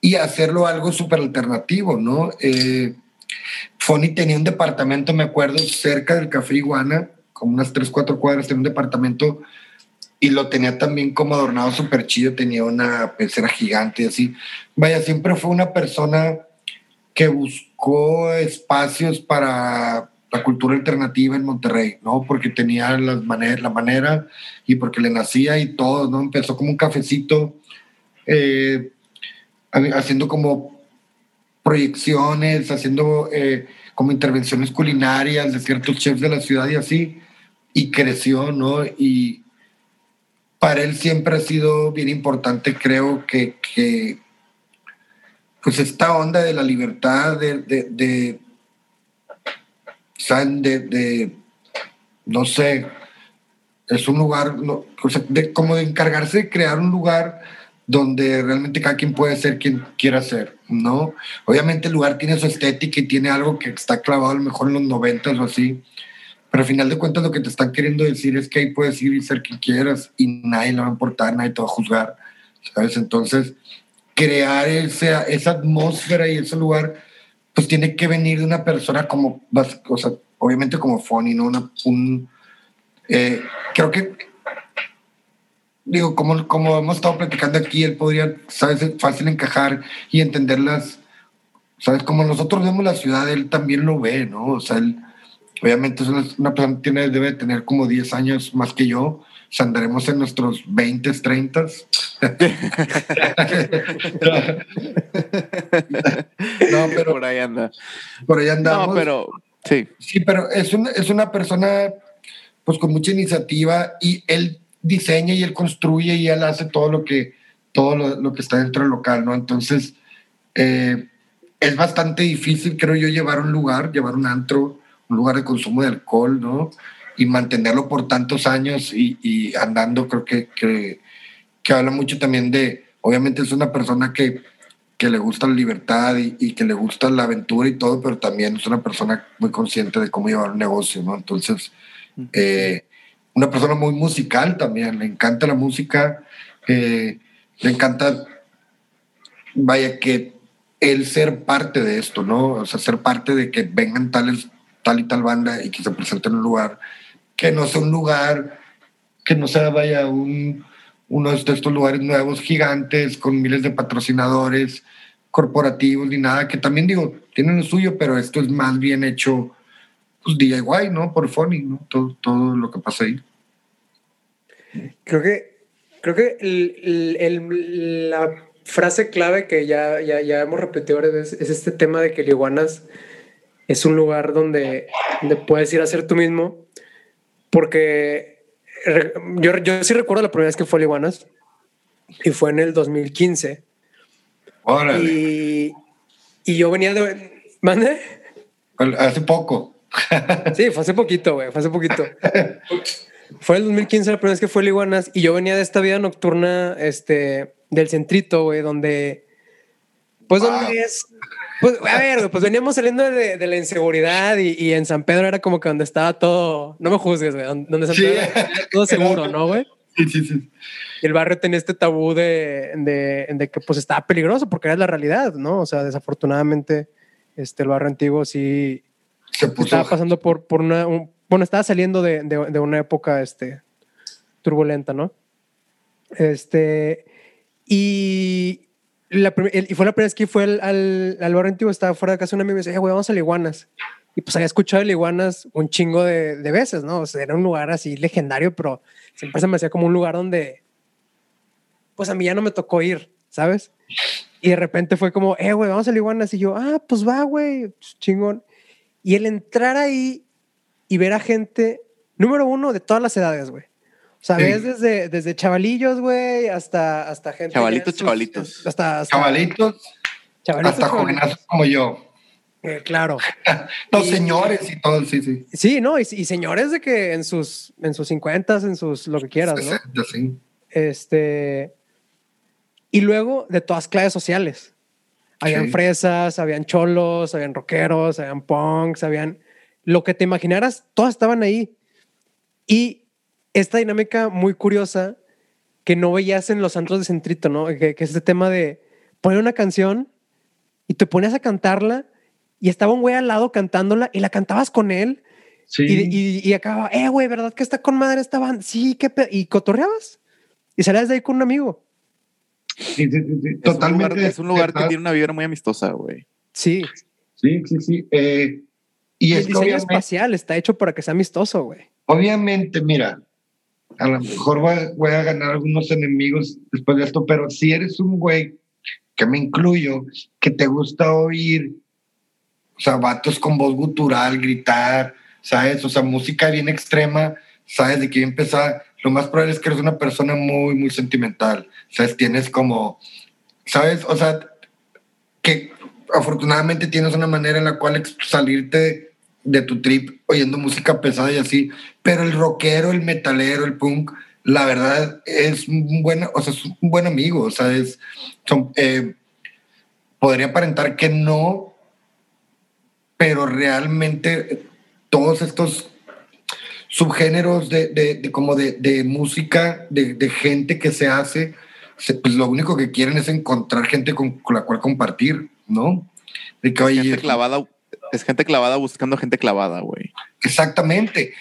y hacerlo algo súper alternativo, ¿no? Eh, tenía un departamento, me acuerdo, cerca del Café Iguana, como unas tres, cuatro cuadras, tenía un departamento y lo tenía también como adornado súper chido, tenía una pecera gigante y así. Vaya, siempre fue una persona que buscó espacios para la cultura alternativa en Monterrey, ¿no? Porque tenía las la manera y porque le nacía y todo, ¿no? Empezó como un cafecito, eh, haciendo como proyecciones, haciendo eh, como intervenciones culinarias de ciertos chefs de la ciudad y así y creció, ¿no? Y para él siempre ha sido bien importante, creo que, que pues esta onda de la libertad, de, de, de, de, no sé, es un lugar, no, como de encargarse de crear un lugar donde realmente cada quien puede ser quien quiera ser, ¿no? Obviamente el lugar tiene su estética y tiene algo que está clavado a lo mejor en los noventas o así, pero al final de cuentas lo que te están queriendo decir es que ahí puedes ir y ser quien quieras y nadie le va a importar, nadie te va a juzgar, ¿sabes? Entonces, crear esa, esa atmósfera y ese lugar, pues tiene que venir de una persona como, o sea, obviamente como Fonny, ¿no? Una, un, eh, creo que, digo, como, como hemos estado platicando aquí, él podría, ¿sabes? Fácil encajar y entenderlas, ¿sabes? Como nosotros vemos la ciudad, él también lo ve, ¿no? O sea, él Obviamente es una, persona que tiene, debe tener como 10 años más que yo. Sea, andaremos en nuestros 20, 30. no, pero por ahí anda. Por ahí andamos. No, pero sí. Sí, pero es, es una persona pues con mucha iniciativa y él diseña y él construye y él hace todo lo que todo lo, que está dentro del local, ¿no? Entonces eh, es bastante difícil, creo yo, llevar un lugar, llevar un antro un lugar de consumo de alcohol, ¿no? Y mantenerlo por tantos años y, andando, creo que, que, habla mucho también de, obviamente es una persona que, que le gusta la libertad y, que le gusta la aventura y todo, pero también es una persona muy consciente de cómo llevar un negocio, ¿no? Entonces, eh, una persona muy musical también, le encanta la música, eh, le encanta, vaya, que el ser parte de esto, ¿no? O sea, ser parte de que vengan tales, tal y tal banda y que se presente en un lugar que no sea un lugar, que no sea, vaya, un uno de estos lugares nuevos gigantes con miles de patrocinadores corporativos ni nada, que también digo, tienen lo suyo, pero esto es más bien hecho pues DIY, ¿no? Por Funny, ¿no? Todo, todo lo que pasa ahí. Creo que, creo que el, la frase clave que ya, ya, ya hemos repetido veces es este tema de que el Iguanas es un lugar donde, donde puedes ir a ser tú mismo, porque yo, yo sí recuerdo la primera vez que fue a Iguanas y fue en el 2015. Y, y yo venía de. ¿Mande? Hace poco. sí, fue hace poquito, güey. Fue hace poquito. fue el 2015 la primera vez que fue a Iguanas y yo venía de esta vida nocturna este, del centrito, güey, donde. Pues donde es pues, a ver, pues veníamos saliendo de, la inseguridad y, en San Pedro era como que donde estaba todo, no me juzgues, güey, donde San Pedro era todo seguro, ¿no, güey? Sí, sí, sí. Y el barrio tenía este tabú de, de, que pues estaba peligroso porque era la realidad, ¿no? O sea, desafortunadamente, este, el barrio antiguo sí estaba pasando por, por una, bueno, estaba saliendo de, de, una época, este, turbulenta, ¿no? Este, y, y fue la primera vez que fue al, al, al barrio antiguo, estaba fuera de casa un amigo y me decía, güey, vamos a Iguanas. Y pues había escuchado el Iguanas un chingo de, de, veces, ¿no? O sea, era un lugar así legendario, pero siempre se me hacía como un lugar donde, pues a mí ya no me tocó ir, ¿sabes? Y de repente fue como, eh, güey, vamos a Iguanas. Y yo, ah, pues va, güey, chingón. Y el entrar ahí y ver a gente, número uno, de todas las edades, güey. O sea, ves desde, desde chavalillos, güey, hasta, hasta gente. Chavalitos, chavalitos. Hasta, chavalitos, chavalitos. Hasta jóvenes como yo. Eh, claro. Los señores y todo, sí, sí. Sí, no, y, señores de que en sus, en sus 50, en sus lo que quieras, ¿no? sí. Este. Y luego de todas clases sociales. Habían fresas, habían cholos, habían rockeros, habían punks, habían lo que te imaginaras, todas estaban ahí. Y esta dinámica muy curiosa que no veías en los antros de centrito, ¿no? Que, es este tema de poner una canción y te ponías a cantarla y estaba un güey al lado cantándola y la cantabas con él. Sí. Y, y, acababa, eh, güey, ¿verdad que está con madre esta banda? Sí, qué Y cotorreabas y salías de ahí con un amigo. Sí, sí, Totalmente. Es un lugar, que tiene una vibra muy amistosa, güey. Sí. Sí, sí, sí. Eh, y, el diseño espacial está hecho para que sea amistoso, güey. Obviamente, mira, a lo mejor voy a, ganar algunos enemigos después de esto, pero si eres un güey, que me incluyo, que te gusta oír, o sea, vatos con voz gutural, gritar, ¿sabes? O sea, música bien extrema, ¿sabes? De que empezar, lo más probable es que eres una persona muy, muy sentimental, ¿sabes? Tienes como, ¿sabes? O sea, que afortunadamente tienes una manera en la cual salirte de tu trip oyendo música pesada y así, pero el rockero, el metalero, el punk, la verdad es un buen, o sea, es un buen amigo, o sea, es, eh, podría aparentar que no, pero realmente todos estos subgéneros de, de, como de, de música, de, gente que se hace, pues lo único que quieren es encontrar gente con, la cual compartir, ¿no? De que, oye, clavada es gente clavada buscando gente clavada, güey. Exactamente.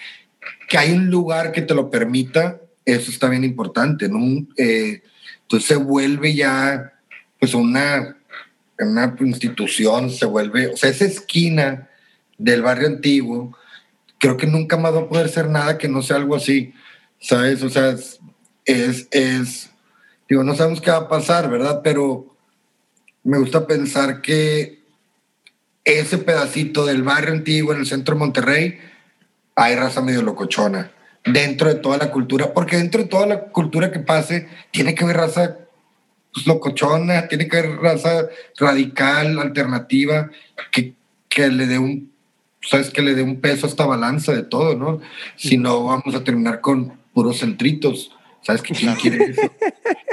Que hay un lugar que te lo permita, eso está bien importante, ¿no? Eh, entonces se vuelve ya, pues, una, una institución, se vuelve, o sea, esa esquina del barrio antiguo, creo que nunca más va a poder ser nada que no sea algo así, ¿sabes? O sea, es, es, digo, no sabemos qué va a pasar, ¿verdad? Pero me gusta pensar que ese pedacito del barrio antiguo en el centro de Monterrey, hay raza medio locochona. Dentro de toda la cultura, porque dentro de toda la cultura que pase, tiene que haber raza pues, locochona, tiene que haber raza radical, alternativa, que, que le dé un, sabes, que le dé un peso a esta balanza de todo, ¿no? Si no, vamos a terminar con puros centritos. ¿Sabes que quién quiere eso?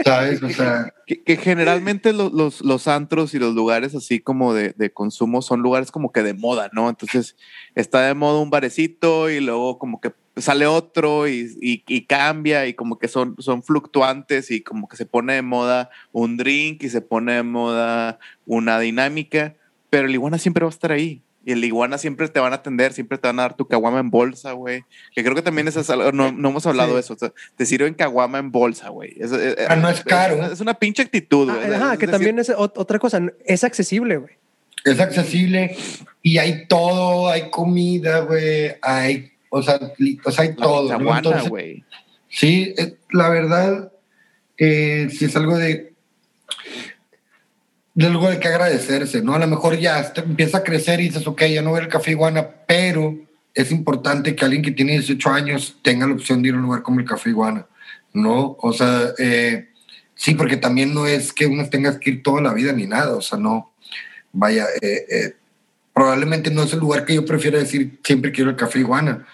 ¿Sabes? O sea. Que, generalmente los, los, los, antros y los lugares así como de, de, consumo son lugares como que de moda, ¿no? Entonces está de moda un barecito y luego como que sale otro y, y, y, cambia y como que son, son fluctuantes y como que se pone de moda un drink y se pone de moda una dinámica, pero el iguana siempre va a estar ahí. Y el iguana siempre te van a atender, siempre te van a dar tu caguama en bolsa, güey. Que creo que también es algo, no, no hemos hablado de eso. O sea, te sirven caguama en bolsa, güey. ah, no es caro. Es, una pinche actitud, güey. Ah, que también es otra cosa. Es accesible, güey. Es accesible y hay todo, hay comida, güey. Hay, o sea, o sea hay todo. Caguana, güey. Sí, eh, la verdad, eh, si es algo de algo de que agradecerse, ¿no? A lo mejor ya empieza a crecer y dices, ok, ya no voy al Café Iguana, pero es importante que alguien que tiene 18 años tenga la opción de ir a un lugar como el Café Iguana, ¿no? O sea, eh, sí, porque también no es que uno tenga que ir toda la vida ni nada, o sea, no, vaya, eh, eh, probablemente no es el lugar que yo prefiero decir siempre quiero el Café Iguana,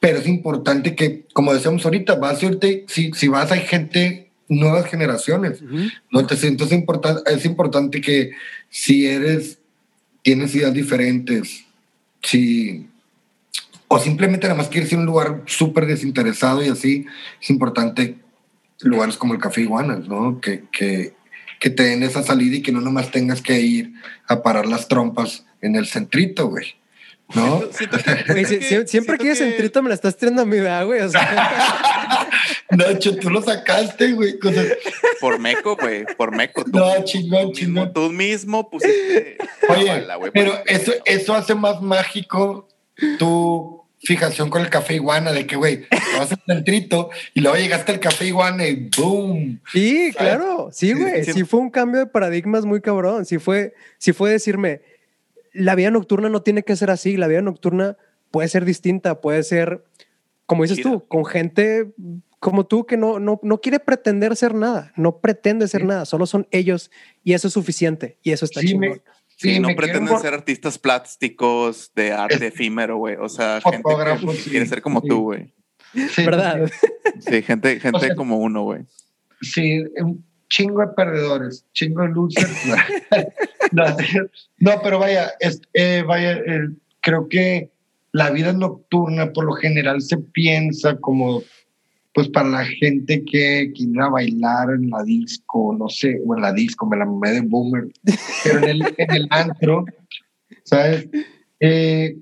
pero es importante que, como decíamos ahorita, vas a irte, si, si vas hay gente nuevas generaciones. ¿no? Entonces, entonces es importante que si eres, tienes ideas diferentes, si, o simplemente nada más quieres ir a un lugar súper desinteresado y así, es importante lugares como el Café Iguanas, ¿no? Que, que, que te den esa salida y que no nomás tengas que ir a parar las trompas en el centrito, güey. ¿No? siempre que, ese centrito me la estás tirando a mi güey. O sea. Nacho, tú lo sacaste, güey. Por meco, güey. Por meco. no, chingón, chingón. tú mismo pusiste. Oye, pero eso, eso hace más mágico tu fijación con el café iguana, de que, güey, vas al centrito y luego llegaste al café iguana y boom. Sí, claro. Sí, güey. Sí, fue un cambio de paradigmas muy cabrón. Sí fue, sí fue decirme, la vida nocturna no tiene que ser así. La vida nocturna puede ser distinta, puede ser, como dices tú, con gente como tú que no, no, no quiere pretender ser nada, no pretende ser nada, solo son ellos y eso es suficiente y eso está sí, chingón. sí, no pretenden ser artistas plásticos de arte efímero, güey. O sea, gente que quiere ser como tú, güey. ¿Verdad? Sí, gente, gente como uno, güey. Sí, un chingo de perdedores, chingo de losers. no, pero vaya, eh, vaya, creo que la vida nocturna por lo general se piensa como pues para la gente que quiera bailar en la disco, no sé, o en la disco, me la mamé de boomer, pero en el, en el antro, ¿sabes? Eh,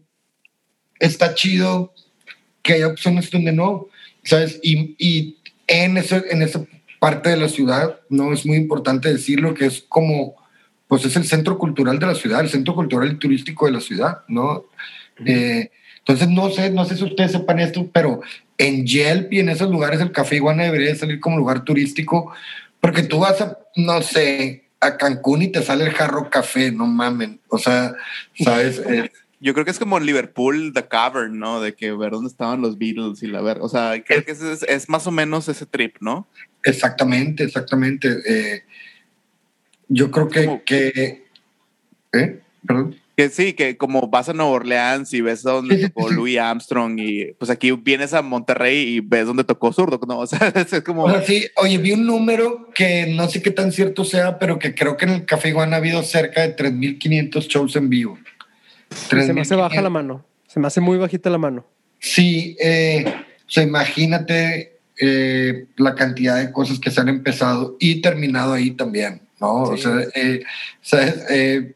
está chido que haya opciones donde no, ¿sabes? Y, y en, eso, en esa parte de la ciudad, ¿no? Es muy importante decirlo, que es como, pues es el centro cultural de la ciudad, el centro cultural y turístico de la ciudad, ¿no? Eh, entonces, no sé, no sé si ustedes sepan esto, pero en Yelp y en esos lugares el Café Iguana debería salir como lugar turístico, porque tú vas a, no sé, a Cancún y te sale el jarro café, no mamen. O sea, ¿sabes? Yo creo que es como en Liverpool, The Cavern, ¿no? De que ver dónde estaban los Beatles y la ver. O sea, creo que es, es, más o menos ese trip, ¿no? Exactamente, exactamente. Eh, yo creo que. que ¿Eh? Perdón. Que sí, que como vas a Nueva Orleans y ves donde tocó Louis Armstrong y pues aquí vienes a Monterrey y ves donde tocó Zurdo, ¿no? O sea, es como... sí, oye, vi un número que no sé qué tan cierto sea, pero que creo que en el Café Iguana ha habido cerca de 3.500 shows en vivo. se me hace baja la mano, se me hace muy bajita la mano. Sí, eh, o sea, imagínate eh, la cantidad de cosas que se han empezado y terminado ahí también, ¿no? O sea, eh, ¿sabes? Eh,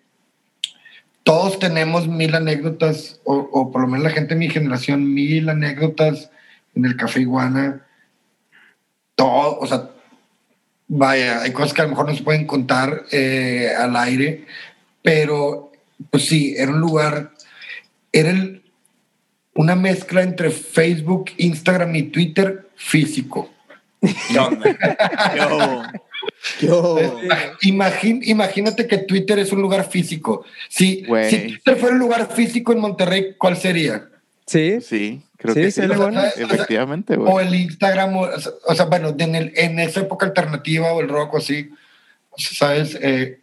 todos tenemos mil anécdotas, o, por lo menos la gente de mi generación, mil anécdotas en el Café Iguana. Todo, o sea, vaya, hay cosas que a lo mejor no se pueden contar eh, al aire, pero pues sí, era un lugar, era una mezcla entre Facebook, Instagram y Twitter físico. Yo. imagínate que Twitter es un lugar físico. Si, si Twitter fuera un lugar físico en Monterrey, ¿cuál sería? Sí. Sí, creo que sí. Efectivamente, O el Instagram, o, sea, bueno, en, el, en esa época alternativa o el rock o así, ¿sabes? Eh,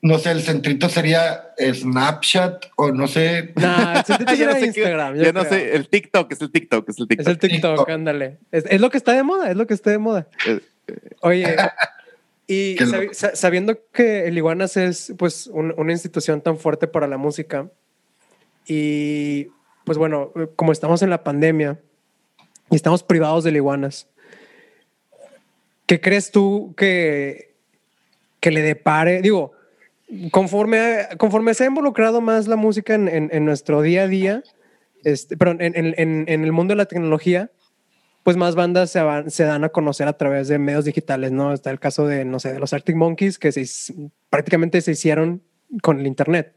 no sé, el centrito sería Snapchat o no sé. No, el centrito Ya no sé qué- Instagram. yo ya no sé, el TikTok, es el TikTok, es el Es TikTok. el TikTok, TikTok. ándale. Es, es lo que está de moda, es lo que está de moda. Eh, Oye, y sabi- sabiendo que el Iguanas es pues un- una institución tan fuerte para la música y pues bueno, como estamos en la pandemia y estamos privados del Iguanas, ¿qué crees tú que, que le depare? Digo, conforme, conforme se ha involucrado más la música en, en- en nuestro día a día, este, en- en- en el mundo de la tecnología, pues más bandas se, van- se dan a conocer a través de medios digitales, ¿no? Está el caso de, no sé, de los Arctic Monkeys, que se, prácticamente se hicieron con el Internet.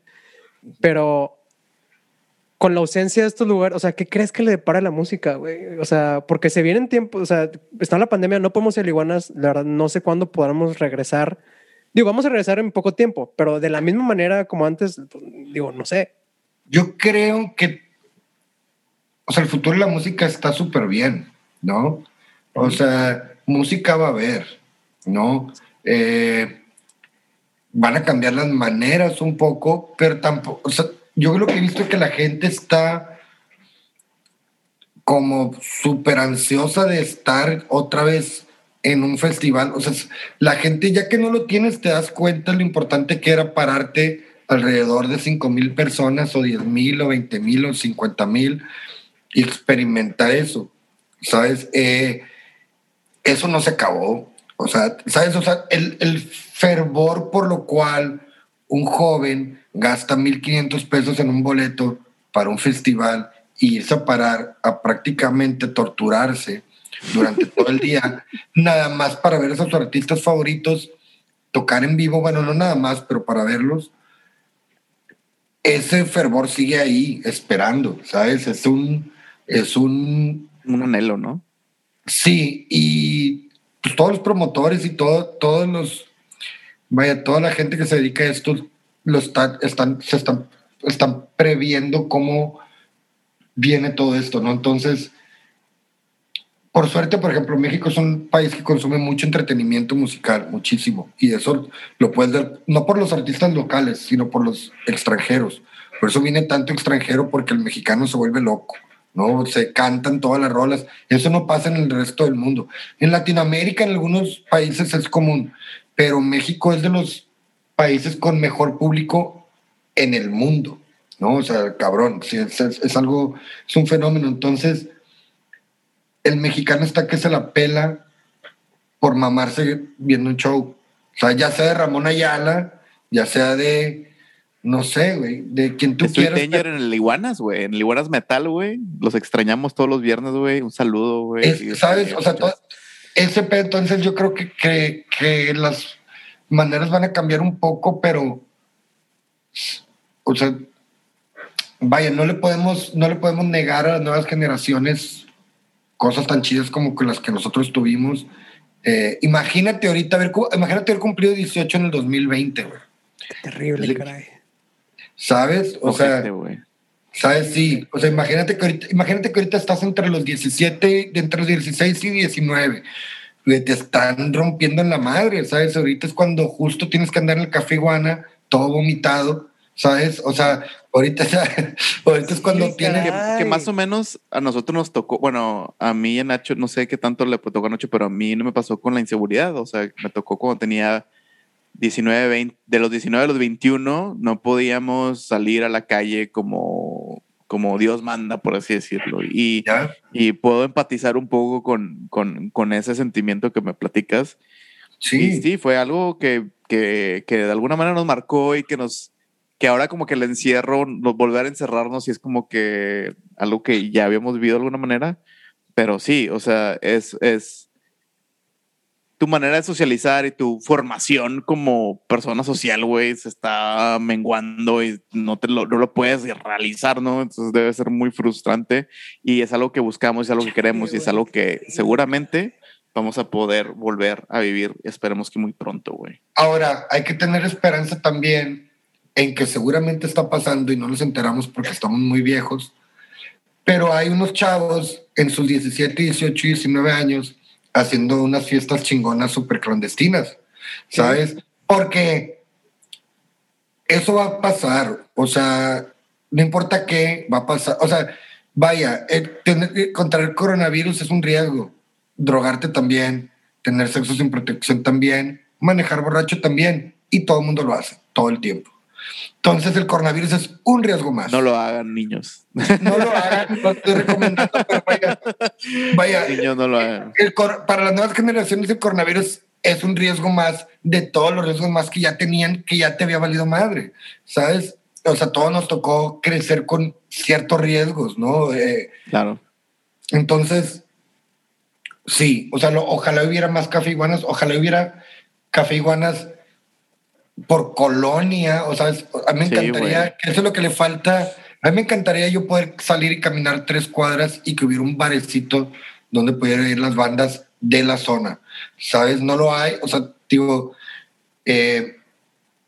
Pero con la ausencia de estos lugares, o sea, ¿qué crees que le depara la música, güey? O sea, porque se vienen tiempos, o sea, está la pandemia, no podemos ser iguanas, la verdad, no sé cuándo podamos regresar. Digo, vamos a regresar en poco tiempo, pero de la misma manera como antes, pues, digo, no sé. Yo creo que, o sea, el futuro de la música está súper bien, ¿no? O sea, música va a haber, ¿no? Eh, van a cambiar las maneras un poco, pero tampoco, o sea, yo lo que he visto es que la gente está como súper ansiosa de estar otra vez en un festival. O sea, la gente ya que no lo tienes, te das cuenta lo importante que era pararte alrededor de 5 mil personas o 10 mil o 20 mil o 50 mil y experimentar eso, ¿sabes? Eh, eso no se acabó. O sea, ¿sabes? O sea, el, el fervor por lo cual un joven gasta 1.500 pesos en un boleto para un festival y irse a parar a prácticamente torturarse durante todo el día, nada más para ver a sus artistas favoritos tocar en vivo, bueno, no nada más, pero para verlos, ese fervor sigue ahí esperando, ¿sabes? Es un, es un, Un anhelo, ¿no? Sí, y pues, todos los promotores y todo, todos los, vaya, toda la gente que se dedica a esto, lo está, están, se están, están previendo cómo viene todo esto, ¿no? Entonces, por suerte, por ejemplo, México es un país que consume mucho entretenimiento musical, muchísimo, y eso lo puedes ver, no por los artistas locales, sino por los extranjeros. Por eso viene tanto extranjero, porque el mexicano se vuelve loco. ¿No? Se cantan todas las rolas. Eso no pasa en el resto del mundo. En Latinoamérica, en algunos países es común, pero México es de los países con mejor público en el mundo, ¿no? O sea, cabrón, es- es algo, es un fenómeno. Entonces, el mexicano está que se la pela por mamarse viendo un show. O sea, ya sea de Ramón Ayala, ya sea de, no sé, güey, de quien tú Estoy quieras. Danger en el Iguanas, güey. En el Iguanas Metal, güey. Los extrañamos todos los viernes, güey. Un saludo, güey. ¿Sabes? O sea, todo- ese pedo, entonces yo creo que, que, que las maneras van a cambiar un poco, pero, o sea, vaya, no le podemos, no le podemos negar a las nuevas generaciones cosas tan chidas como que las que nosotros tuvimos. Eh, imagínate ahorita haber, imagínate haber cumplido 18 en el 2020, güey. Qué terrible, caray. ¿Sabes? O sea. ¿Sabes? Sí. O sea, imagínate que ahorita, imagínate que ahorita estás entre los 17, de entre los 16 y 19. Güey, Te están rompiendo en la madre, ¿sabes? Ahorita es cuando justo tienes que andar en el café iguana, todo vomitado, ¿sabes? O sea, ahorita, ahorita es cuando Sí, tienes... que, que más o menos a nosotros nos tocó, bueno, a mí y a Nacho, no sé qué tanto le tocó a Nacho, pero a mí no me pasó con la inseguridad, o sea, me tocó cuando tenía 19, 20, de los 19 a los 21, no podíamos salir a la calle como, como Dios manda, por así decirlo. Y, ¿Ya? y puedo empatizar un poco con, con, con ese sentimiento que me platicas. Y Sí. sí, fue algo que, que, que de alguna manera nos marcó y que nos, que ahora como que el encierro, nos volver a encerrarnos y es como que algo que ya habíamos vivido de alguna manera, pero sí, o sea, es, es tu manera de socializar y tu formación como persona social, güey, se está menguando y no, te lo, no lo puedes realizar, ¿no? Entonces debe ser muy frustrante y es algo que buscamos, es algo que queremos y es algo que seguramente vamos a poder volver a vivir. Esperemos que muy pronto, güey. Ahora, hay que tener esperanza también en que seguramente está pasando y no nos enteramos porque estamos muy viejos, pero hay unos chavos en sus 17, 18 y 19 años haciendo unas fiestas chingonas súper clandestinas, ¿sabes? Porque eso va a pasar. O sea, no importa qué, va a pasar. O sea, vaya, tener, contra el coronavirus es un riesgo. Drogarte también, tener sexo sin protección también, manejar borracho también. Y todo el mundo lo hace, todo el tiempo. Entonces el coronavirus es un riesgo más. No lo hagan, niños. No lo hagan, lo estoy recomendando, pero vaya. vaya niños no lo hagan. para las nuevas generaciones el coronavirus es un riesgo más de todos los riesgos más que ya tenían, que ya te había valido madre, ¿sabes? O sea, todos nos tocó crecer con ciertos riesgos, ¿no? Eh, claro. Entonces, sí, o sea, ojalá hubiera más café iguanas, ojalá hubiera café iguanas por colonia, o sea, a mí me encantaría, que eso es lo que le falta, a mí me encantaría yo poder salir y caminar tres cuadras y que hubiera un barecito donde pudieran ir las bandas de la zona, ¿sabes? No lo hay, o sea, digo, eh,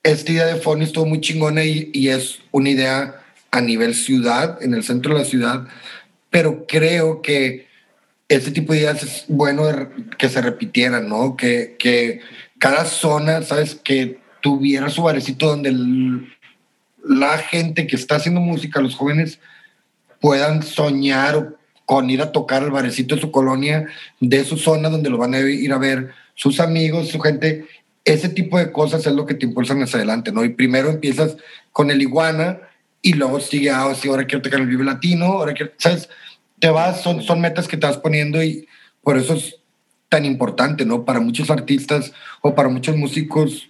esta idea de Fony estuvo muy chingona y, y, es una idea a nivel ciudad, en el centro de la ciudad, pero creo que este tipo de ideas es bueno que se repitieran, ¿no? Que, que cada zona, ¿sabes? Que tuviera su barecito donde la gente que está haciendo música, los jóvenes, puedan soñar con ir a tocar al barecito de su colonia, de su zona donde lo van a ir a ver sus amigos, su gente. Ese tipo de cosas es lo que te impulsan hacia adelante, ¿no? Y primero empiezas con el iguana y luego sigue, ah, ahora quiero tocar el Vive Latino, ahora quiero, ¿sabes? Te vas, son, son metas que te vas poniendo y por eso es tan importante, ¿no? Para muchos artistas o para muchos músicos,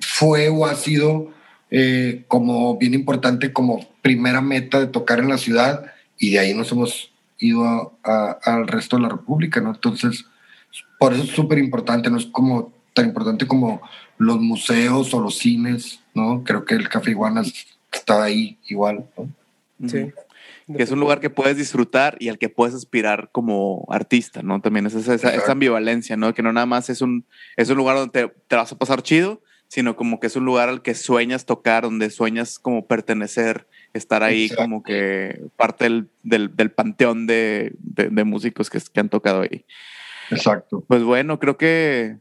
fue o ha sido eh, como bien importante como primera meta de tocar en la ciudad y de ahí nos hemos ido al resto de la República, ¿no? Entonces, por eso es súper importante, no es como tan importante como los museos o los cines, ¿no? Creo que el Café Iguanas está ahí igual, ¿no? Sí. Que es un lugar que puedes disfrutar y al que puedes aspirar como artista, ¿no? También es esa, esa, ambivalencia, ¿no? Que no nada más es un, es un lugar donde te, te vas a pasar chido, sino como que es un lugar al que sueñas tocar, donde sueñas como pertenecer, estar ahí como que parte del, del, panteón de, de, músicos que, que, han tocado ahí. Exacto. Pues bueno, creo que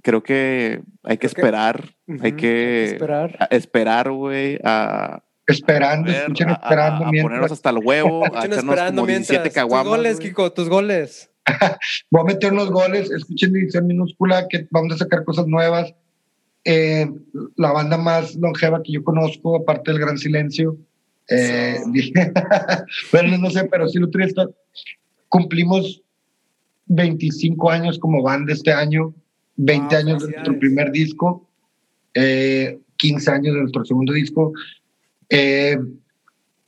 creo que hay que esperar, hay, que esperar, esperar, güey, a Esperando, escuchen esperando. A, ponernos hasta el huevo, a esperando como 17 caguamas. Tus goles, Kiko, tus goles. Voy a meter unos goles, escuchen edición minúscula, que vamos a sacar cosas nuevas. Eh, la banda más longeva que yo conozco, aparte del Gran Silencio. Eh, bueno, no sé, pero sí lo triste. Cumplimos 25 años como banda este año, 20 años de nuestro primer disco, 15 eh, años de nuestro segundo disco. Eh,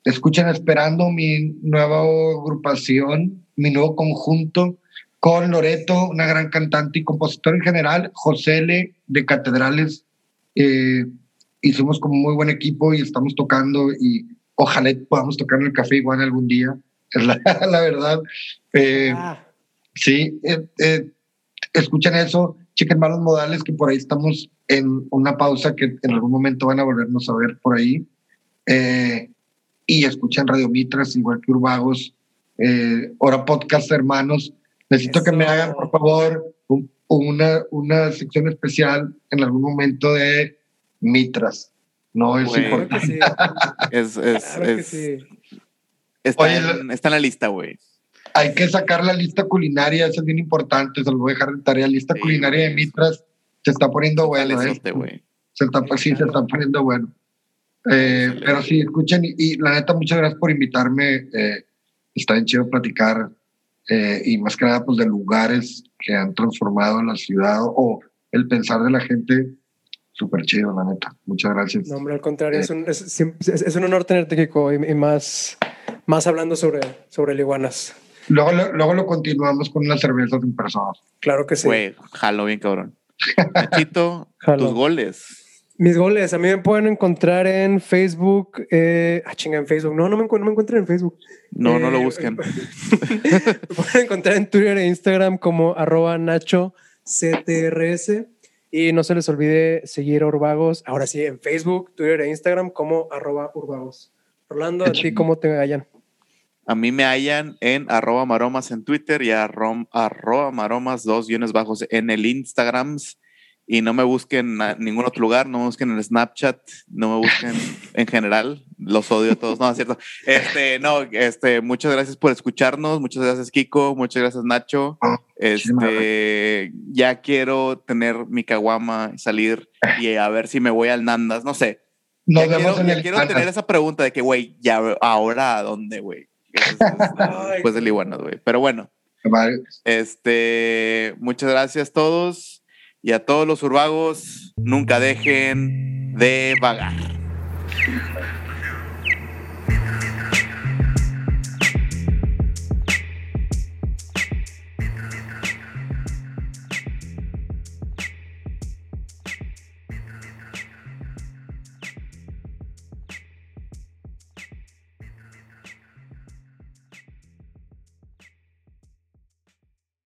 escuchen Esperando, mi nueva agrupación, mi nuevo conjunto con Loreto, una gran cantante y compositor en general, José L. de Catedrales. Eh, hicimos como muy buen equipo y estamos tocando y ojalá podamos tocar en el Café Iguana algún día, es la, verdad. Eh, ah. Sí, eh, eh, escuchen eso, chequen malos modales que por ahí estamos en una pausa que en algún momento van a volvernos a ver por ahí. y escuchen Radio Mitras, igual que Urbagos, Hora Podcast Hermanos, Necesito que me hagan, por favor, una, una sección especial en algún momento de mitras. No es importante. es, es, es está, en, está, en, la lista, güey. Hay que sacar la lista culinaria, eso es bien importante. Se lo voy a dejar de tarea. Lista culinaria de mitras se está poniendo bueno. ¿eh? Se está, sí, se está poniendo bueno. Eh, pero sí, escuchen y, la neta, muchas gracias por invitarme. Eh, está bien chido platicar eh, y más que nada pues de lugares que han transformado la ciudad o el pensar de la gente, súper chido, la neta. Muchas gracias. No, hombre, al contrario, es, un, es, es, un honor tenerte, Kiko, y, más, más hablando sobre, sobre el iguanas. Luego, luego lo continuamos con unas cervezas en persona. Claro que sí. Güey, jalo bien, cabrón. Nachito, tus goles. Mis goles, a mí me pueden encontrar en Facebook. Eh, ah, chinga, en Facebook. No, no me, no me encuentran en Facebook. No, no lo eh, busquen. me pueden encontrar en Twitter e Instagram como arroba Nacho CTRS. Y no se les olvide seguir a Urbagos. Ahora sí, en Facebook, Twitter e Instagram como arroba Urbagos. Orlando, ¿a ti cómo te hallan? A mí me hallan en arroba maromas en Twitter y arroba maromas dos guiones bajos en el Instagrams. Y no me busquen en ningún otro lugar, no me busquen en Snapchat, no me busquen en general, los odio a todos, no, es cierto. Este, no, este, muchas gracias por escucharnos, muchas gracias Kiko, muchas gracias Nacho. Ah, Este, ya quiero tener mi caguama, salir y a ver si me voy al Nandas, no sé. Nos Ya vemos quiero, en ya el quiero Nandas. tener esa pregunta de que, güey, ya ahora a dónde, güey. Después del Iguanas, güey. Pero bueno, este, muchas gracias a todos y a todos los urbagos. Nunca dejen de vagar.